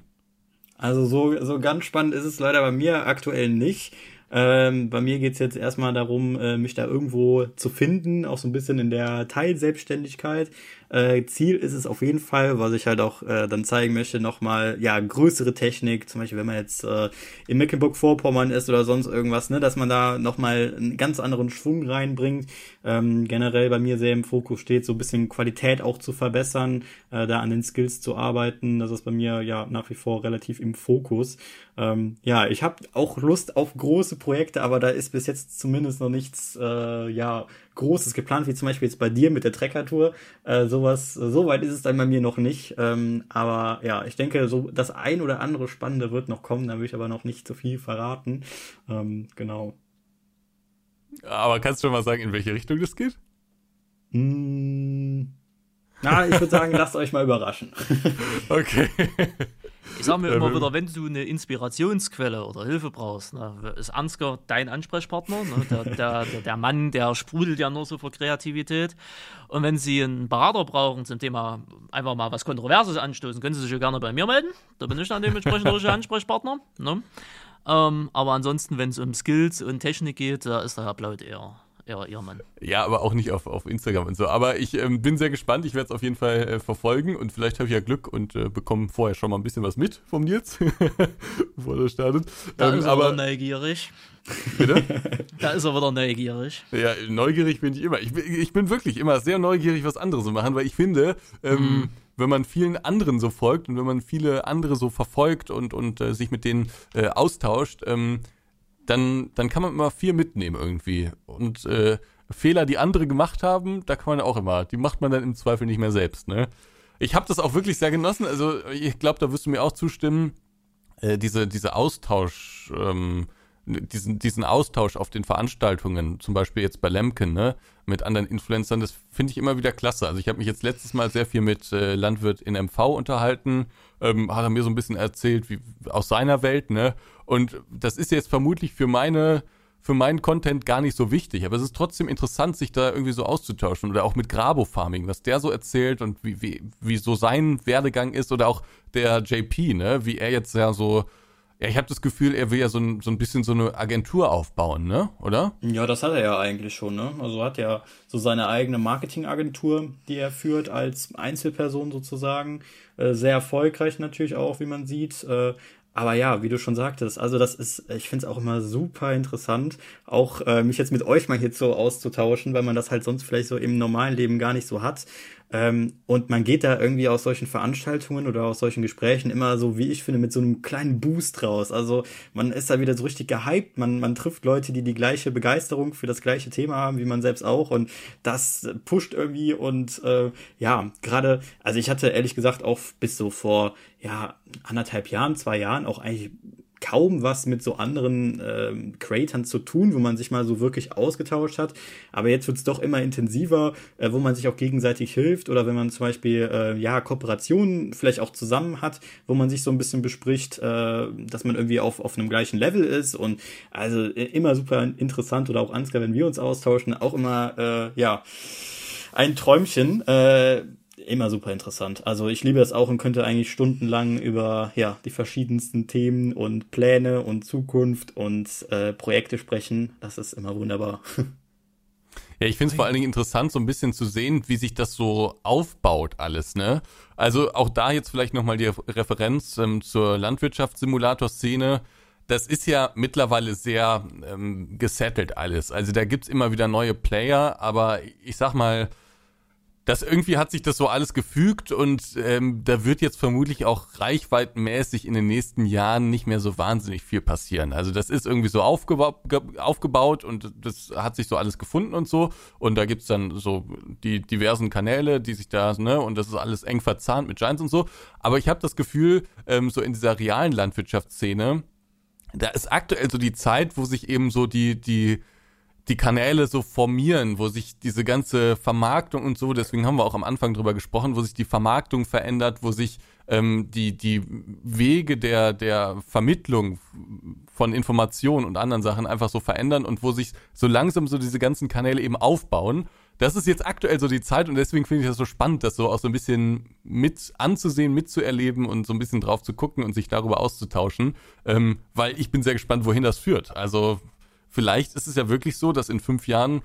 Also so, so ganz spannend ist es leider bei mir aktuell nicht. Ähm, bei mir geht's jetzt erstmal darum, äh, mich da irgendwo zu finden, auch so ein bisschen in der Teilselbstständigkeit. Äh, Ziel ist es auf jeden Fall, was ich halt auch äh, dann zeigen möchte, nochmal, ja, größere Technik, zum Beispiel, wenn man jetzt äh, in Mecklenburg-Vorpommern ist oder sonst irgendwas, ne, dass man da nochmal einen ganz anderen Schwung reinbringt. Ähm, generell bei mir sehr im Fokus steht, so ein bisschen Qualität auch zu verbessern, äh, da an den Skills zu arbeiten. Das ist bei mir ja nach wie vor relativ im Fokus. Ähm, ja, ich habe auch Lust auf große Projekte, aber da ist bis jetzt zumindest noch nichts, äh, ja, Großes geplant, wie zum Beispiel jetzt bei dir mit der Trekker-Tour. Äh, sowas, so weit ist es dann bei mir noch nicht. Ähm, aber ja, ich denke, so das ein oder andere Spannende wird noch kommen, da will ich aber noch nicht so viel verraten. Ähm, genau. Aber kannst du mal sagen, in welche Richtung das geht? Hm, na, ich würde sagen, lasst euch mal überraschen. okay. Ich sage mir immer wieder, wenn du eine Inspirationsquelle oder Hilfe brauchst, ne, ist Ansgar dein Ansprechpartner. Ne, der, der, der, Mann, der sprudelt ja nur so vor Kreativität. Und wenn Sie einen Berater brauchen zum Thema einfach mal was Kontroverses anstoßen, können Sie sich ja gerne bei mir melden. Da bin ich dann dementsprechend der Ansprechpartner. Ne? Ähm, aber ansonsten, wenn es um Skills und Technik geht, da ist der Herr Blaut eher ja, ihr Mann. Ja, aber auch nicht auf, auf Instagram und so. Aber ich ähm, bin sehr gespannt. Ich werde es auf jeden Fall äh, verfolgen und vielleicht habe ich ja Glück und äh, bekomme vorher schon mal ein bisschen was mit vom Nils, bevor er startet. Da ähm, ist er aber neugierig. Bitte? da ist er wieder neugierig. Ja, neugierig bin ich immer. Ich, ich bin wirklich immer sehr neugierig, was andere so machen, weil ich finde, ähm, mhm wenn man vielen anderen so folgt und wenn man viele andere so verfolgt und, und äh, sich mit denen äh, austauscht, ähm, dann, dann kann man immer viel mitnehmen irgendwie. Und äh, Fehler, die andere gemacht haben, da kann man auch immer, die macht man dann im Zweifel nicht mehr selbst, ne? Ich habe das auch wirklich sehr genossen, also ich glaube, da wirst du mir auch zustimmen, äh, diese, diese Austausch, ähm, diesen, diesen Austausch auf den Veranstaltungen, zum Beispiel jetzt bei Lemken, ne, mit anderen Influencern, das finde ich immer wieder klasse. Also ich habe mich jetzt letztes Mal sehr viel mit äh, Landwirt in MV unterhalten, ähm, hat er mir so ein bisschen erzählt, wie aus seiner Welt, ne? Und das ist jetzt vermutlich für meine für meinen Content gar nicht so wichtig, aber es ist trotzdem interessant, sich da irgendwie so auszutauschen oder auch mit Grabo Farming, was der so erzählt und wie, wie, wie so sein Werdegang ist oder auch der JP, ne, wie er jetzt ja so ja, ich habe das Gefühl, er will ja so ein, so ein bisschen so eine Agentur aufbauen, ne? Oder? Ja, das hat er ja eigentlich schon, ne? Also hat ja so seine eigene Marketingagentur, die er führt als Einzelperson sozusagen. Äh, sehr erfolgreich natürlich auch, wie man sieht. Äh, aber ja, wie du schon sagtest, also das ist, ich finde es auch immer super interessant, auch äh, mich jetzt mit euch mal hier so auszutauschen, weil man das halt sonst vielleicht so im normalen Leben gar nicht so hat. Ähm, und man geht da irgendwie aus solchen Veranstaltungen oder aus solchen Gesprächen immer so, wie ich finde, mit so einem kleinen Boost raus. Also man ist da wieder so richtig gehypt, man, man trifft Leute, die die gleiche Begeisterung für das gleiche Thema haben, wie man selbst auch. Und das pusht irgendwie und äh, ja, gerade, also ich hatte ehrlich gesagt auch bis so vor ja anderthalb Jahren, zwei Jahren auch eigentlich kaum was mit so anderen ähm, Creatern zu tun, wo man sich mal so wirklich ausgetauscht hat. Aber jetzt wird's doch immer intensiver, äh, wo man sich auch gegenseitig hilft oder wenn man zum Beispiel äh, ja Kooperationen vielleicht auch zusammen hat, wo man sich so ein bisschen bespricht, äh, dass man irgendwie auf, auf einem gleichen Level ist und also immer super interessant oder auch Ansgar, wenn wir uns austauschen, auch immer äh, ja ein Träumchen. Äh, immer super interessant. Also ich liebe das auch und könnte eigentlich stundenlang über ja die verschiedensten Themen und Pläne und Zukunft und äh, Projekte sprechen. Das ist immer wunderbar. Ja, ich finde es vor allen Dingen interessant, so ein bisschen zu sehen, wie sich das so aufbaut alles, ne? Also auch da jetzt vielleicht nochmal die Referenz ähm, zur Landwirtschaftssimulator-Szene. Das ist ja mittlerweile sehr ähm, gesettelt alles. Also da gibt's immer wieder neue Player, aber ich sag mal, das irgendwie hat sich das so alles gefügt und ähm, da wird jetzt vermutlich auch reichweitenmäßig in den nächsten Jahren nicht mehr so wahnsinnig viel passieren. Also das ist irgendwie so aufgeba aufgebaut und das hat sich so alles gefunden und so. Und da gibt's dann so die diversen Kanäle, die sich da, ne, und das ist alles eng verzahnt mit Giants und so. Aber ich habe das Gefühl, ähm, so in dieser realen Landwirtschaftsszene, da ist aktuell so die Zeit, wo sich eben so die, die die Kanäle so formieren, wo sich diese ganze Vermarktung und so, deswegen haben wir auch am Anfang drüber gesprochen, wo sich die Vermarktung verändert, wo sich ähm, die, die Wege der, der Vermittlung von Informationen und anderen Sachen einfach so verändern und wo sich so langsam so diese ganzen Kanäle eben aufbauen. Das ist jetzt aktuell so die Zeit und deswegen finde ich das so spannend, das so auch so ein bisschen mit anzusehen, mitzuerleben und so ein bisschen drauf zu gucken und sich darüber auszutauschen, ähm, weil ich bin sehr gespannt, wohin das führt. Also vielleicht ist es ja wirklich so, dass in fünf Jahren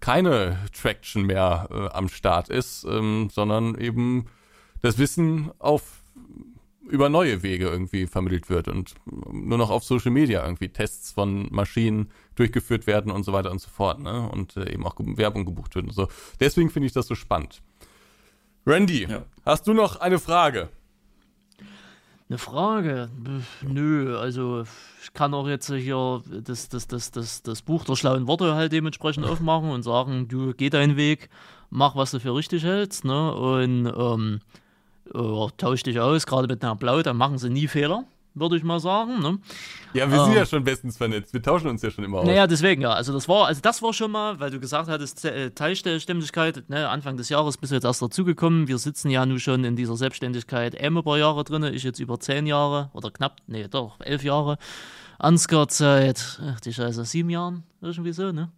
keine Traction mehr äh, am Start ist, ähm, sondern eben das Wissen auf über neue Wege irgendwie vermittelt wird und nur noch auf Social Media irgendwie Tests von Maschinen durchgeführt werden und so weiter und so fort, ne? Und äh, eben auch Werbung gebucht wird und so. Deswegen finde ich das so spannend. Randy, ja. hast du noch eine Frage? Eine Frage? Nö, also ich kann auch jetzt hier das, das, das, das, das Buch der schlauen Worte halt dementsprechend aufmachen und sagen, du geh deinen Weg, mach, was du für richtig hältst, ne? Und ähm, äh, tausch dich aus, gerade mit einer Blau, dann machen sie nie Fehler würde ich mal sagen. Ne? Ja, wir ähm, sind ja schon bestens vernetzt. Wir tauschen uns ja schon immer aus. Naja, deswegen ja. Also das war, also das war schon mal, weil du gesagt hattest, äh, Teilständigkeit, ne, Anfang des Jahres bist du jetzt erst dazugekommen. Wir sitzen ja nun schon in dieser Selbstständigkeit ähm, ein paar Jahre drin. Ich jetzt über zehn Jahre oder knapp, nee, doch, elf Jahre. Ansgar seit, ach die Scheiße, sieben Jahren, irgendwie so, ne?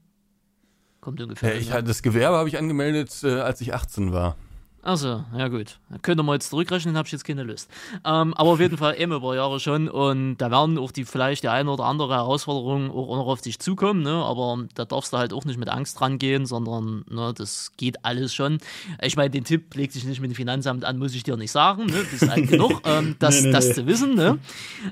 Kommt ungefähr. Ja, ich, das Gewerbe habe ich angemeldet, äh, als ich 18 war. Also, ja gut. Könnt ihr mal jetzt zurückrechnen, habe ich jetzt keine Lust. Ähm, aber auf jeden Fall eben über Jahre schon und da werden auch die vielleicht die eine oder andere Herausforderung auch noch auf dich zukommen, ne? aber da darfst du halt auch nicht mit Angst rangehen, sondern ne, das geht alles schon. Ich meine, den Tipp, leg dich nicht mit dem Finanzamt an, muss ich dir nicht sagen, ne? bist alt genug, ähm, das, nee, nee, das nee. zu wissen. Ne?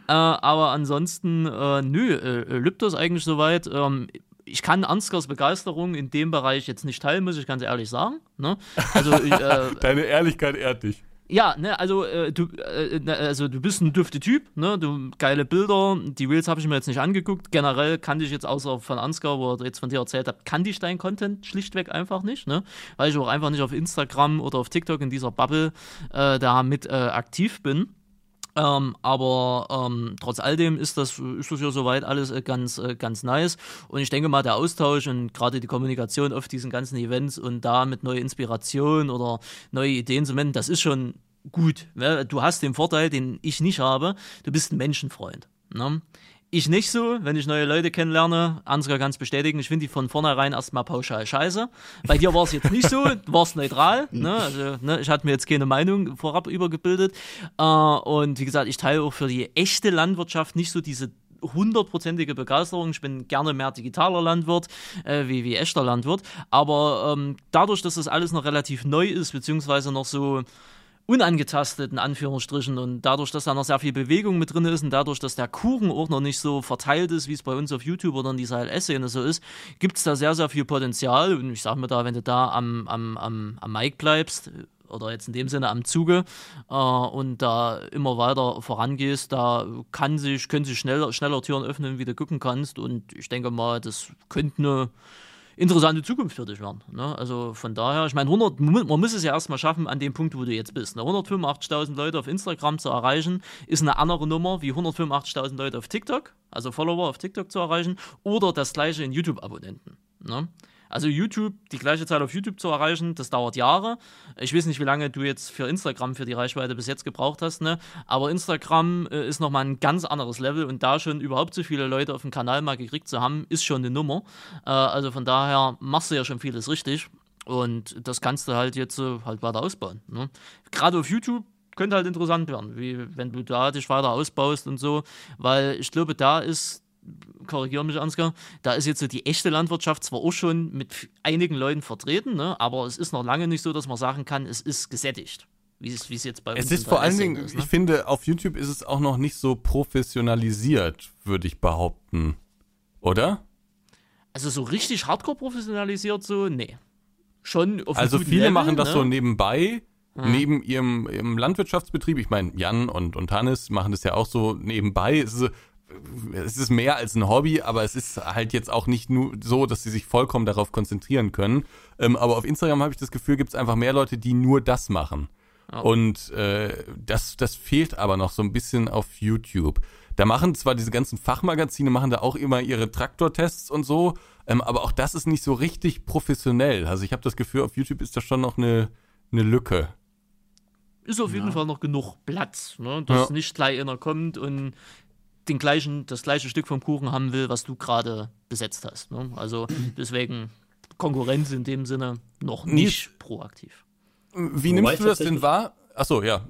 Äh, aber ansonsten, äh, nö, äh, lübt das eigentlich soweit. Ähm, ich kann Ansgars Begeisterung in dem Bereich jetzt nicht teilen, muss ich ganz ehrlich sagen. Ne? Also, ich, äh, Deine Ehrlichkeit ehrt dich. Ja, ne, also äh, du, äh, ne, also du bist ein dürfte Typ, ne, du geile Bilder, die Reels habe ich mir jetzt nicht angeguckt. Generell kannte ich jetzt außer von Ansgar, wo er jetzt von dir erzählt hat, kannte ich deinen Content schlichtweg einfach nicht, ne, weil ich auch einfach nicht auf Instagram oder auf TikTok in dieser Bubble äh, da mit äh, aktiv bin. Ähm, aber ähm, trotz all dem ist das, ist das ja soweit alles äh, ganz, äh, ganz nice. Und ich denke mal, der Austausch und gerade die Kommunikation auf diesen ganzen Events und da mit neue Inspiration oder neue Ideen zu wenden, das ist schon gut. Ne? Du hast den Vorteil, den ich nicht habe, du bist ein Menschenfreund. Ne? Ich nicht so, wenn ich neue Leute kennenlerne. Ansgar kann es bestätigen, ich finde die von vornherein erstmal pauschal scheiße. Bei dir war es jetzt nicht so, du warst neutral. Ne? Also, ne, ich hatte mir jetzt keine Meinung vorab übergebildet. Äh, und wie gesagt, ich teile auch für die echte Landwirtschaft nicht so diese hundertprozentige Begeisterung. Ich bin gerne mehr digitaler Landwirt äh, wie, wie echter Landwirt. Aber ähm, dadurch, dass das alles noch relativ neu ist, beziehungsweise noch so unangetastet, in Anführungsstrichen. Und dadurch, dass da noch sehr viel Bewegung mit drin ist und dadurch, dass der Kuchen auch noch nicht so verteilt ist, wie es bei uns auf YouTube oder in dieser LS-Szene so ist, gibt es da sehr, sehr viel Potenzial. Und ich sage mir da, wenn du da am, am, am, am Mic bleibst, oder jetzt in dem Sinne am Zuge äh, und da immer weiter vorangehst, da kann sich, können sich schneller, schneller Türen öffnen, wie du gucken kannst. Und ich denke mal, das könnte eine interessante Zukunft für dich werden. Ne? Also von daher, ich meine, 100, man muss es ja erstmal schaffen an dem Punkt, wo du jetzt bist. Ne? 185.000 Leute auf Instagram zu erreichen, ist eine andere Nummer wie 185.000 Leute auf TikTok, also Follower auf TikTok zu erreichen, oder das gleiche in YouTube-Abonnenten. Ne? Also YouTube, die gleiche Zahl auf YouTube zu erreichen, das dauert Jahre. Ich weiß nicht, wie lange du jetzt für Instagram für die Reichweite bis jetzt gebraucht hast, ne? Aber Instagram äh, ist nochmal ein ganz anderes Level und da schon überhaupt so viele Leute auf dem Kanal mal gekriegt zu haben, ist schon eine Nummer. Äh, also von daher machst du ja schon vieles richtig. Und das kannst du halt jetzt äh, halt weiter ausbauen. Ne? Gerade auf YouTube könnte halt interessant werden, wie wenn du da dich weiter ausbaust und so, weil ich glaube, da ist korrigiere mich Ansgar, da ist jetzt so die echte Landwirtschaft zwar auch schon mit einigen Leuten vertreten, ne, aber es ist noch lange nicht so, dass man sagen kann, es ist gesättigt. Wie es, wie es jetzt bei uns ist. Es ist vor allen Dingen, ist, ne? ich finde, auf YouTube ist es auch noch nicht so professionalisiert, würde ich behaupten. Oder? Also so richtig hardcore professionalisiert, so, nee. Schon auf Also viele Level, machen das ne? so nebenbei, hm. neben ihrem, ihrem Landwirtschaftsbetrieb. Ich meine, Jan und, und Hannes machen das ja auch so nebenbei. Es ist es ist mehr als ein Hobby, aber es ist halt jetzt auch nicht nur so, dass sie sich vollkommen darauf konzentrieren können. Ähm, aber auf Instagram habe ich das Gefühl, gibt es einfach mehr Leute, die nur das machen. Oh. Und äh, das, das fehlt aber noch so ein bisschen auf YouTube. Da machen zwar diese ganzen Fachmagazine, machen da auch immer ihre Traktortests und so, ähm, aber auch das ist nicht so richtig professionell. Also ich habe das Gefühl, auf YouTube ist da schon noch eine, eine Lücke. Ist auf jeden ja. Fall noch genug Platz, ne? dass ja. nicht gleich einer kommt und den gleichen, das gleiche Stück vom Kuchen haben will, was du gerade besetzt hast. Ne? Also deswegen Konkurrenz in dem Sinne noch nicht, nicht proaktiv. Wie nimmst du das denn wahr? Achso, ja.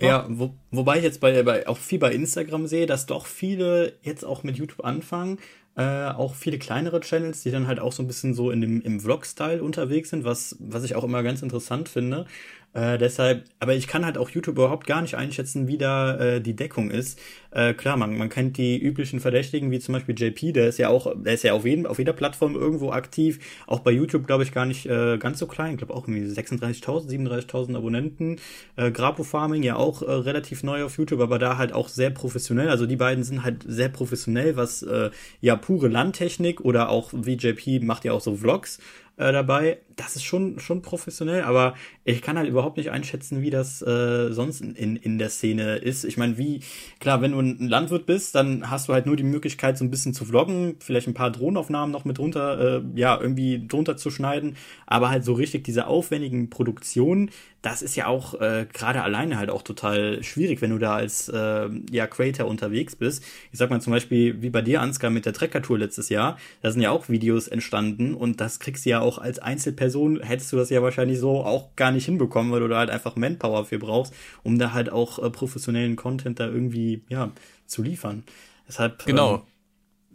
Ja, wo, wobei ich jetzt bei, bei, auch viel bei Instagram sehe, dass doch viele jetzt auch mit YouTube anfangen, Äh, auch viele kleinere Channels, die dann halt auch so ein bisschen so in dem, im Vlog-Style unterwegs sind, was, was ich auch immer ganz interessant finde. Äh, deshalb, aber ich kann halt auch YouTube überhaupt gar nicht einschätzen, wie da äh, die Deckung ist. Äh, klar, man, man kennt die üblichen Verdächtigen, wie zum Beispiel JP, der ist ja auch, der ist ja auf, jeden, auf jeder Plattform irgendwo aktiv. Auch bei YouTube, glaube ich, gar nicht äh, ganz so klein. Ich glaube auch irgendwie 36.000, 37.000 Abonnenten. Äh, Grapo Farming ja auch äh, relativ neu auf YouTube, aber da halt auch sehr professionell. Also die beiden sind halt sehr professionell, was äh, ja pure Landtechnik oder auch wie JP macht ja auch so Vlogs äh, dabei. Das ist schon, schon professionell, aber ich kann halt überhaupt nicht einschätzen, wie das äh, sonst in, in der Szene ist. Ich meine, wie, klar, wenn du ein Landwirt bist, dann hast du halt nur die Möglichkeit, so ein bisschen zu vloggen, vielleicht ein paar Drohnenaufnahmen noch mit drunter, äh, ja, irgendwie drunter zu schneiden, aber halt so richtig diese aufwendigen Produktionen, das ist ja auch äh, gerade alleine halt auch total schwierig, wenn du da als äh, ja, Creator unterwegs bist. Ich sag mal zum Beispiel, wie bei dir, Ansgar, mit der Trekker-Tour letztes Jahr, da sind ja auch Videos entstanden und das kriegst du ja auch als Einzelperson, hättest du das ja wahrscheinlich so auch gar nicht hinbekommen, weil du da halt einfach Manpower für brauchst, um da halt auch äh, professionellen Content da irgendwie, ja, zu liefern. Deshalb. Genau.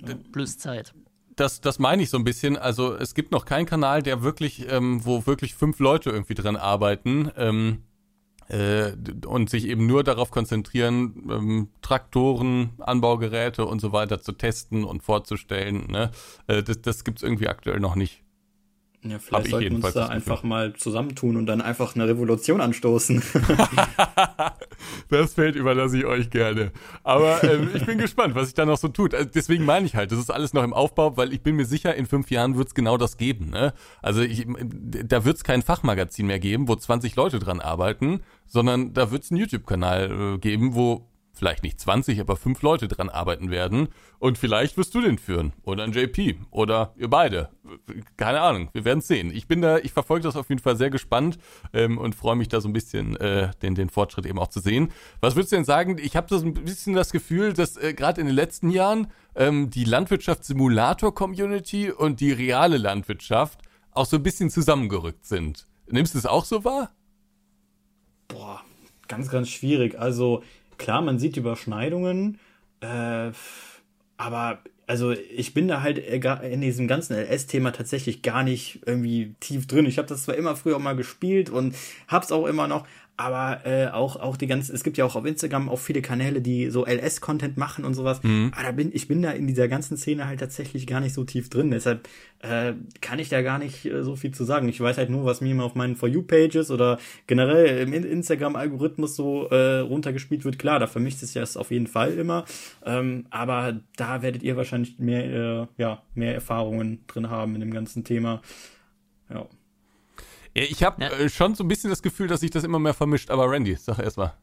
Ähm, Plus Zeit das, das meine ich so ein bisschen. Also es gibt noch keinen Kanal, der wirklich, ähm, wo wirklich fünf Leute irgendwie dran arbeiten ähm, äh, und sich eben nur darauf konzentrieren, ähm, Traktoren, Anbaugeräte und so weiter zu testen und vorzustellen. Ne? Äh, das das gibt es irgendwie aktuell noch nicht. Ja, vielleicht sollten wir uns da einfach mal zusammentun und dann einfach eine Revolution anstoßen. das Feld überlasse ich euch gerne. Aber ähm, ich bin gespannt, was sich da noch so tut. Also deswegen meine ich halt, das ist alles noch im Aufbau, weil ich bin mir sicher, in fünf Jahren wird es genau das geben. Ne? Also ich, da wird es kein Fachmagazin mehr geben, wo 20 Leute dran arbeiten, sondern da wird es einen YouTube-Kanal äh, geben, wo vielleicht nicht 20, aber fünf Leute dran arbeiten werden. Und vielleicht wirst du den führen. Oder ein JP. Oder ihr beide. Keine Ahnung. Wir werden sehen. Ich bin da, ich verfolge das auf jeden Fall sehr gespannt ähm, und freue mich da so ein bisschen, äh, den, den Fortschritt eben auch zu sehen. Was würdest du denn sagen? Ich habe so ein bisschen das Gefühl, dass äh, gerade in den letzten Jahren ähm, die Landwirtschaftssimulator-Community und die reale Landwirtschaft auch so ein bisschen zusammengerückt sind. Nimmst du es auch so wahr? Boah, ganz, ganz schwierig. Also klar, man sieht Überschneidungen, äh, aber also ich bin da halt in diesem ganzen LS-Thema tatsächlich gar nicht irgendwie tief drin. Ich habe das zwar immer früher mal gespielt und hab's auch immer noch, aber äh, auch auch die ganzen es gibt ja auch auf Instagram auch viele Kanäle die so LS Content machen und sowas. Mhm. aber da bin ich bin da in dieser ganzen Szene halt tatsächlich gar nicht so tief drin. Deshalb äh, kann ich da gar nicht äh, so viel zu sagen. Ich weiß halt nur was mir immer auf meinen for you Pages oder generell im Instagram Algorithmus so äh, runtergespielt wird. Klar da vermischt es ja auf jeden Fall immer. Ähm, aber da werdet ihr wahrscheinlich mehr äh, ja mehr Erfahrungen drin haben in dem ganzen Thema. Ja ich habe ja. äh, schon so ein bisschen das Gefühl, dass sich das immer mehr vermischt, aber Randy, sag erst mal.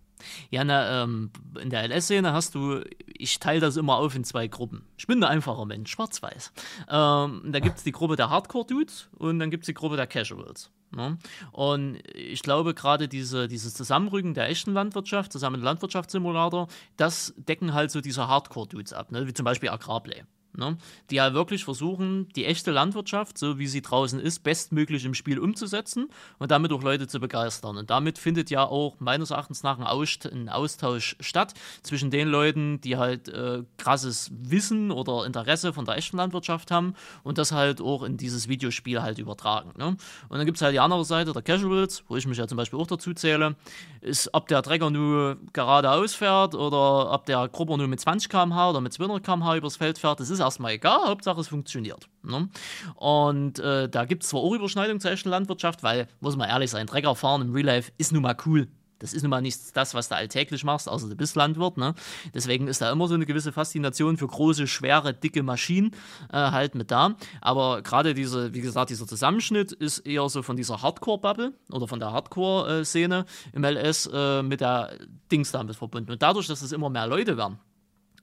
Ja, na, ähm, in der LS-Szene hast du, ich teile das immer auf in zwei Gruppen. Ich bin ein einfacher Mensch, schwarz-weiß. Ähm, da gibt es die Gruppe der Hardcore-Dudes und dann gibt es die Gruppe der Casuals. Ne? Und ich glaube, gerade diese, dieses Zusammenrücken der echten Landwirtschaft zusammen mit Landwirtschaftssimulator, das decken halt so diese Hardcore-Dudes ab, ne? wie zum Beispiel Agrarplay ne? die ja wirklich versuchen, die echte Landwirtschaft, so wie sie draußen ist, bestmöglich im Spiel umzusetzen und damit auch Leute zu begeistern. Und damit findet ja auch meines Erachtens nach ein, Aust ein Austausch statt zwischen den Leuten, die halt äh, krasses Wissen oder Interesse von der echten Landwirtschaft haben und das halt auch in dieses Videospiel halt übertragen. Ne? Und dann gibt es halt die andere Seite, der Casuals, wo ich mich ja zum Beispiel auch dazu zähle, ist, ob der Trecker nur geradeaus fährt oder ob der Grubber nur mit 20 km/h oder mit 200 km/h übers Feld fährt, das ist erstmal egal, Hauptsache es funktioniert. Ne? Und äh, da gibt es zwar auch Überschneidungen zur echten Landwirtschaft, weil, muss man ehrlich sein, Trecker fahren im Real Life ist nun mal cool. Das ist nun mal nicht das, was du alltäglich machst, außer du bist Landwirt. Ne? Deswegen ist da immer so eine gewisse Faszination für große, schwere, dicke Maschinen äh, halt mit da. Aber gerade diese, wie gesagt, dieser Zusammenschnitt ist eher so von dieser Hardcore-Bubble oder von der Hardcore-Szene im LS äh, mit der Dings damit verbunden. Und dadurch, dass es immer mehr Leute werden,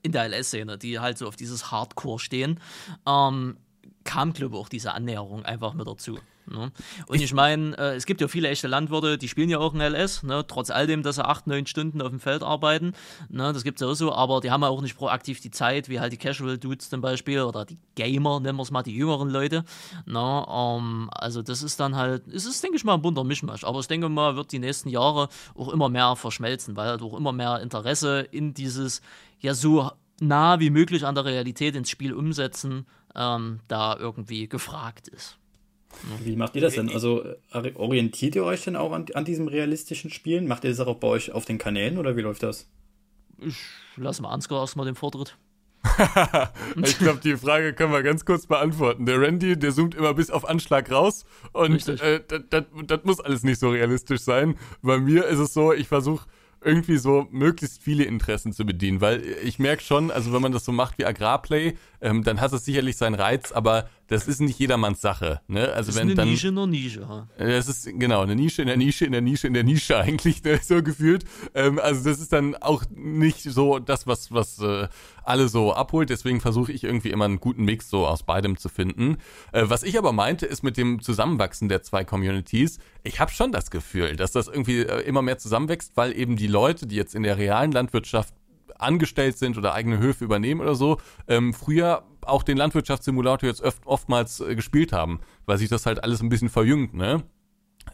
in der LS-Szene, die halt so auf dieses Hardcore stehen, ähm, kam, glaube ich, auch diese Annäherung einfach mit dazu. Ne? Und ich meine, äh, es gibt ja viele echte Landwirte, die spielen ja auch in LS, ne? trotz all dem, dass sie acht, neun Stunden auf dem Feld arbeiten. Ne? Das gibt es ja auch so, aber die haben ja auch nicht proaktiv die Zeit, wie halt die Casual Dudes zum Beispiel oder die Gamer, nennen wir es mal, die jüngeren Leute. Ne? Um, also das ist dann halt, es ist, denke ich mal, ein bunter Mischmasch. Aber ich denke mal, wird die nächsten Jahre auch immer mehr verschmelzen, weil halt auch immer mehr Interesse in dieses ja so nah wie möglich an der Realität ins Spiel umsetzen, ähm, da irgendwie gefragt ist. Wie macht ihr das denn? Also äh, orientiert ihr euch denn auch an, an diesem realistischen Spielen? Macht ihr das auch bei euch auf den Kanälen oder wie läuft das? Ich lasse mal Ansgar erstmal den Vortritt. ich glaube, die Frage können wir ganz kurz beantworten. Der Randy, der zoomt immer bis auf Anschlag raus und äh, das muss alles nicht so realistisch sein. Bei mir ist es so, ich versuche irgendwie so möglichst viele Interessen zu bedienen, weil ich merke schon, also wenn man das so macht wie Agrarplay, ähm, dann hat es sicherlich seinen Reiz, aber das ist nicht jedermanns Sache. Ne? Also das wenn ist eine dann, Nische in der Nische. Ha? Das ist genau eine Nische in der Nische in der Nische in der Nische eigentlich ne, so gefühlt. Ähm, also das ist dann auch nicht so das, was was äh, alle so abholt. Deswegen versuche ich irgendwie immer einen guten Mix so aus beidem zu finden. Äh, was ich aber meinte, ist mit dem Zusammenwachsen der zwei Communities. Ich habe schon das Gefühl, dass das irgendwie äh, immer mehr zusammenwächst, weil eben die Leute, die jetzt in der realen Landwirtschaft angestellt sind oder eigene Höfe übernehmen oder so, ähm, früher auch den Landwirtschaftssimulator jetzt oft, oftmals äh, gespielt haben, weil sich das halt alles ein bisschen verjüngt, ne?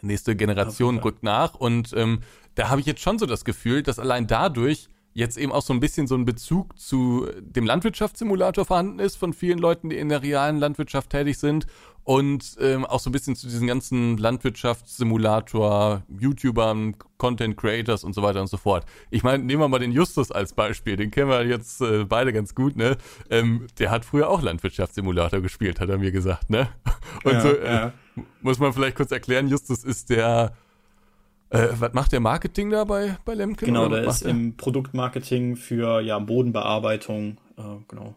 Nächste Generation rückt nach und ähm, da habe ich jetzt schon so das Gefühl, dass allein dadurch jetzt eben auch so ein bisschen so ein Bezug zu dem Landwirtschaftssimulator vorhanden ist von vielen Leuten, die in der realen Landwirtschaft tätig sind und ähm, auch so ein bisschen zu diesen ganzen Landwirtschaftssimulator, YouTubern, Content Creators und so weiter und so fort. Ich meine, nehmen wir mal den Justus als Beispiel, den kennen wir jetzt äh, beide ganz gut, ne? Ähm, der hat früher auch Landwirtschaftssimulator gespielt, hat er mir gesagt, ne? Und ja, so äh, ja. muss man vielleicht kurz erklären, Justus ist der äh, was macht der Marketing da bei, bei Lemken? Genau, der ist im Produktmarketing für ja, Bodenbearbeitung, äh, genau.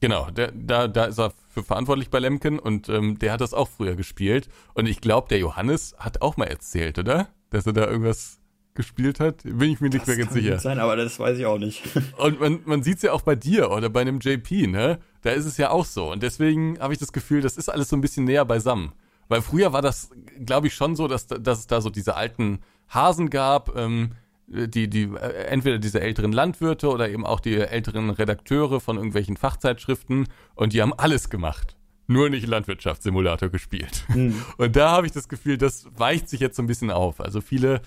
Genau, der, da, da ist er für verantwortlich bei Lemken und ähm, der hat das auch früher gespielt. Und ich glaube, der Johannes hat auch mal erzählt, oder? Dass er da irgendwas gespielt hat. Bin ich mir nicht das mehr ganz kann sicher. sein, aber das weiß ich auch nicht. und man, man sieht es ja auch bei dir oder bei einem JP, ne? Da ist es ja auch so. Und deswegen habe ich das Gefühl, das ist alles so ein bisschen näher beisammen. Weil früher war das, glaube ich, schon so, dass, dass es da so diese alten Hasen gab, ähm, die, die, äh, entweder diese älteren Landwirte oder eben auch die älteren Redakteure von irgendwelchen Fachzeitschriften und die haben alles gemacht. Nur nicht Landwirtschaftssimulator gespielt. Mhm. Und da habe ich das Gefühl, das weicht sich jetzt so ein bisschen auf. Also viele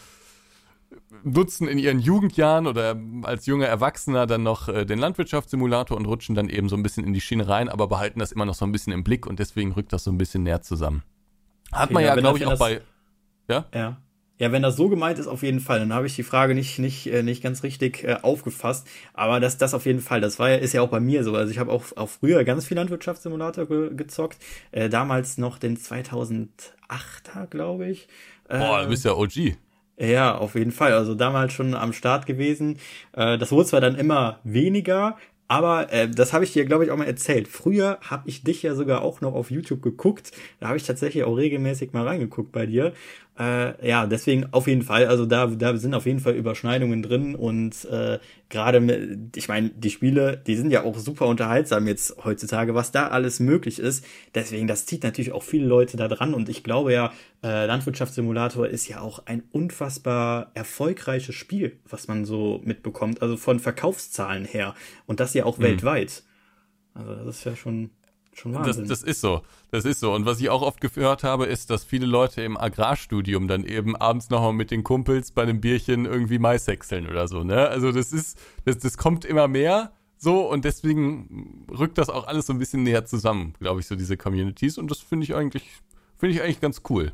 nutzen in ihren Jugendjahren oder als junger Erwachsener dann noch äh, den Landwirtschaftssimulator und rutschen dann eben so ein bisschen in die Schiene rein, aber behalten das immer noch so ein bisschen im Blick und deswegen rückt das so ein bisschen näher zusammen. Hat man ja, ja glaube ich, auch bei. Ja? Ja. Ja, wenn das so gemeint ist, auf jeden Fall. Dann habe ich die Frage nicht, nicht, äh, nicht ganz richtig äh, aufgefasst. Aber das, das auf jeden Fall, das war ja, ist ja auch bei mir so. Also ich habe auch, auch früher ganz viel Landwirtschaftssimulator ge gezockt. Äh, damals noch den 2008er, glaube ich. Äh, Boah, du bist ja OG. Ja, auf jeden Fall. Also damals schon am Start gewesen. Äh, das wurde zwar dann immer weniger, aber äh, das habe ich dir, glaube ich, auch mal erzählt. Früher habe ich dich ja sogar auch noch auf YouTube geguckt. Da habe ich tatsächlich auch regelmäßig mal reingeguckt bei dir. Äh, ja, deswegen auf jeden Fall. Also da, da sind auf jeden Fall Überschneidungen drin und äh, gerade, ich meine, die Spiele, die sind ja auch super unterhaltsam jetzt heutzutage, was da alles möglich ist. Deswegen, das zieht natürlich auch viele Leute da dran und ich glaube ja, äh, Landwirtschaftssimulator ist ja auch ein unfassbar erfolgreiches Spiel, was man so mitbekommt, also von Verkaufszahlen her und das ja auch mhm. weltweit. Also das ist ja schon. Das, das ist so. Das ist so. Und was ich auch oft gehört habe, ist, dass viele Leute im Agrarstudium dann eben abends nochmal mit den Kumpels bei einem Bierchen irgendwie Mais häckseln oder so, ne? Also das ist, das, das kommt immer mehr so und deswegen rückt das auch alles so ein bisschen näher zusammen, glaube ich, so diese Communities. Und das finde ich eigentlich, finde ich eigentlich ganz cool.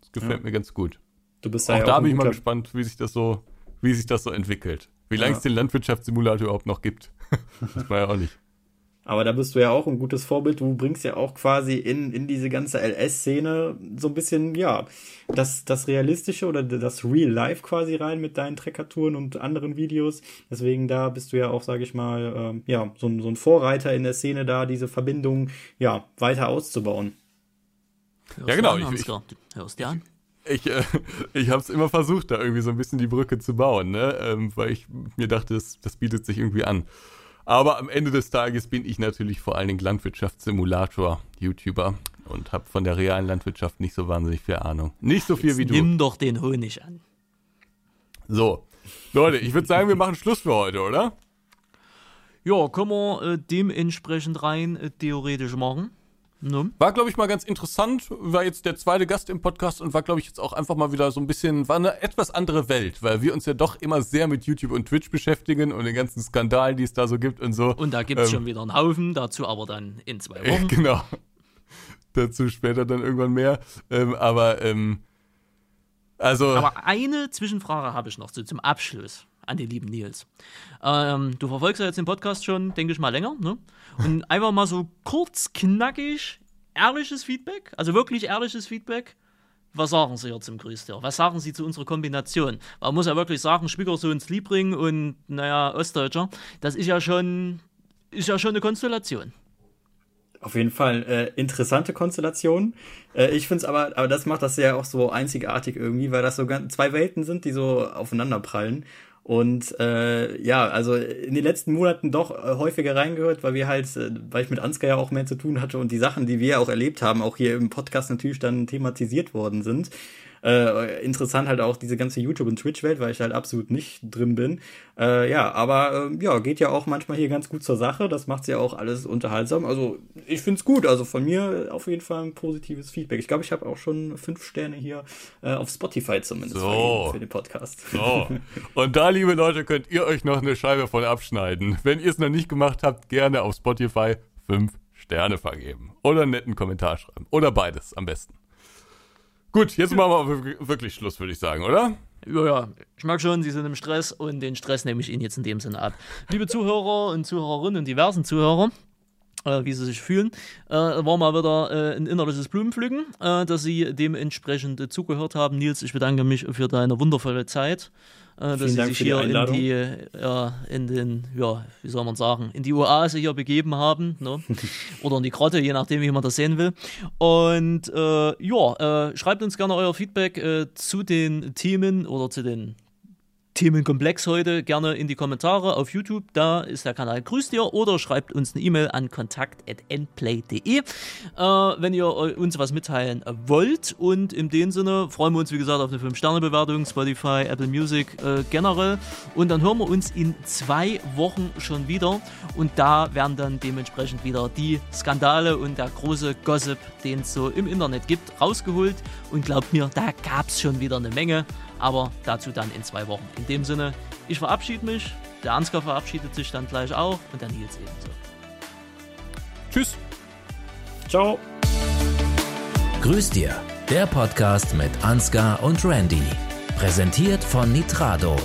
Das gefällt ja. mir ganz gut. Du bist da auch ja da bin ich mal gespannt, wie sich das so, wie sich das so entwickelt. Wie lange es den Landwirtschaftssimulator überhaupt noch gibt. das war ja auch nicht. Aber da bist du ja auch ein gutes Vorbild. Du bringst ja auch quasi in, in diese ganze LS-Szene so ein bisschen, ja, das, das Realistische oder das Real Life quasi rein mit deinen Treckertouren und anderen Videos. Deswegen da bist du ja auch, sage ich mal, ähm, ja, so, so ein Vorreiter in der Szene da, diese Verbindung, ja, weiter auszubauen. Ja, genau. An, ich, ich, hörst dir an? ich, äh, ich habe es immer versucht, da irgendwie so ein bisschen die Brücke zu bauen, ne? Ähm, weil ich mir dachte, das, das bietet sich irgendwie an. Aber am Ende des Tages bin ich natürlich vor allen Dingen Landwirtschaftssimulator-YouTuber und habe von der realen Landwirtschaft nicht so wahnsinnig viel Ahnung. Nicht so viel Jetzt wie du. Nimm doch den Honig an. So, Leute, ich würde sagen, wir machen Schluss für heute, oder? Ja, können wir äh, dementsprechend rein äh, theoretisch machen. Ne? War, glaube ich, mal ganz interessant. War jetzt der zweite Gast im Podcast und war, glaube ich, jetzt auch einfach mal wieder so ein bisschen, war eine etwas andere Welt, weil wir uns ja doch immer sehr mit YouTube und Twitch beschäftigen und den ganzen Skandalen, die es da so gibt und so. Und da gibt es ähm, schon wieder einen Haufen, dazu aber dann in zwei Wochen. Äh, genau. dazu später dann irgendwann mehr. Ähm, aber, ähm, also. Aber eine Zwischenfrage habe ich noch so zum Abschluss an den lieben Nils. Ähm, du verfolgst ja jetzt den Podcast schon, denke ich mal, länger, ne? Und einfach mal so kurz, knackig, ehrliches Feedback, also wirklich ehrliches Feedback. Was sagen Sie jetzt im Grüßtier? Was sagen Sie zu unserer Kombination? Man muss ja wirklich sagen, Schwiegersohns Liebring und, naja, Ostdeutscher, das ist ja schon, ist ja schon eine Konstellation. Auf jeden Fall äh, interessante Konstellation. Äh, ich finde es aber, aber das macht das ja auch so einzigartig irgendwie, weil das so ganz, zwei Welten sind, die so aufeinander prallen. Und äh, ja, also in den letzten Monaten doch äh, häufiger reingehört, weil wir halt, äh, weil ich mit Ansgar ja auch mehr zu tun hatte und die Sachen, die wir auch erlebt haben, auch hier im Podcast natürlich dann thematisiert worden sind. Äh, interessant halt auch diese ganze YouTube- und Twitch-Welt, weil ich halt absolut nicht drin bin. Äh, ja, aber äh, ja, geht ja auch manchmal hier ganz gut zur Sache. Das macht ja auch alles unterhaltsam. Also ich find's gut. Also von mir auf jeden Fall ein positives Feedback. Ich glaube, ich habe auch schon fünf Sterne hier äh, auf Spotify zumindest so. für den Podcast. So. Und da, liebe Leute, könnt ihr euch noch eine Scheibe voll abschneiden. Wenn ihr es noch nicht gemacht habt, gerne auf Spotify fünf Sterne vergeben. Oder einen netten Kommentar schreiben. Oder beides am besten. Gut, jetzt machen wir wirklich Schluss, würde ich sagen, oder? Ja, ja, ich mag schon, Sie sind im Stress und den Stress nehme ich Ihnen jetzt in dem Sinne ab. Liebe Zuhörer und Zuhörerinnen und diversen Zuhörer, äh, wie sie sich fühlen, äh, war mal wieder äh, ein innerliches Blumenpflücken, äh, dass Sie dementsprechend äh, zugehört haben. Nils, ich bedanke mich für deine wundervolle Zeit äh, dass sie sich hier in die, ja, in den, ja, wie soll man sagen, in die Oase hier begeben haben, ne? oder in die Grotte, je nachdem, wie man das sehen will. Und äh, ja, äh, schreibt uns gerne euer Feedback äh, zu den Themen oder zu den Themenkomplex heute gerne in die Kommentare auf YouTube. Da ist der Kanal Grüßt ihr oder schreibt uns eine E-Mail an kontakt.nplay.de, äh, wenn ihr uns was mitteilen wollt. Und in dem Sinne freuen wir uns, wie gesagt, auf eine 5-Sterne-Bewertung, Spotify, Apple Music äh, generell. Und dann hören wir uns in zwei Wochen schon wieder. Und da werden dann dementsprechend wieder die Skandale und der große Gossip, den es so im Internet gibt, rausgeholt. Und glaubt mir, da gab es schon wieder eine Menge aber dazu dann in zwei Wochen. In dem Sinne, ich verabschiede mich, der Ansgar verabschiedet sich dann gleich auch und der Nils ebenso. Tschüss. Ciao. Grüß dir, der Podcast mit Ansgar und Randy. Präsentiert von Nitrado.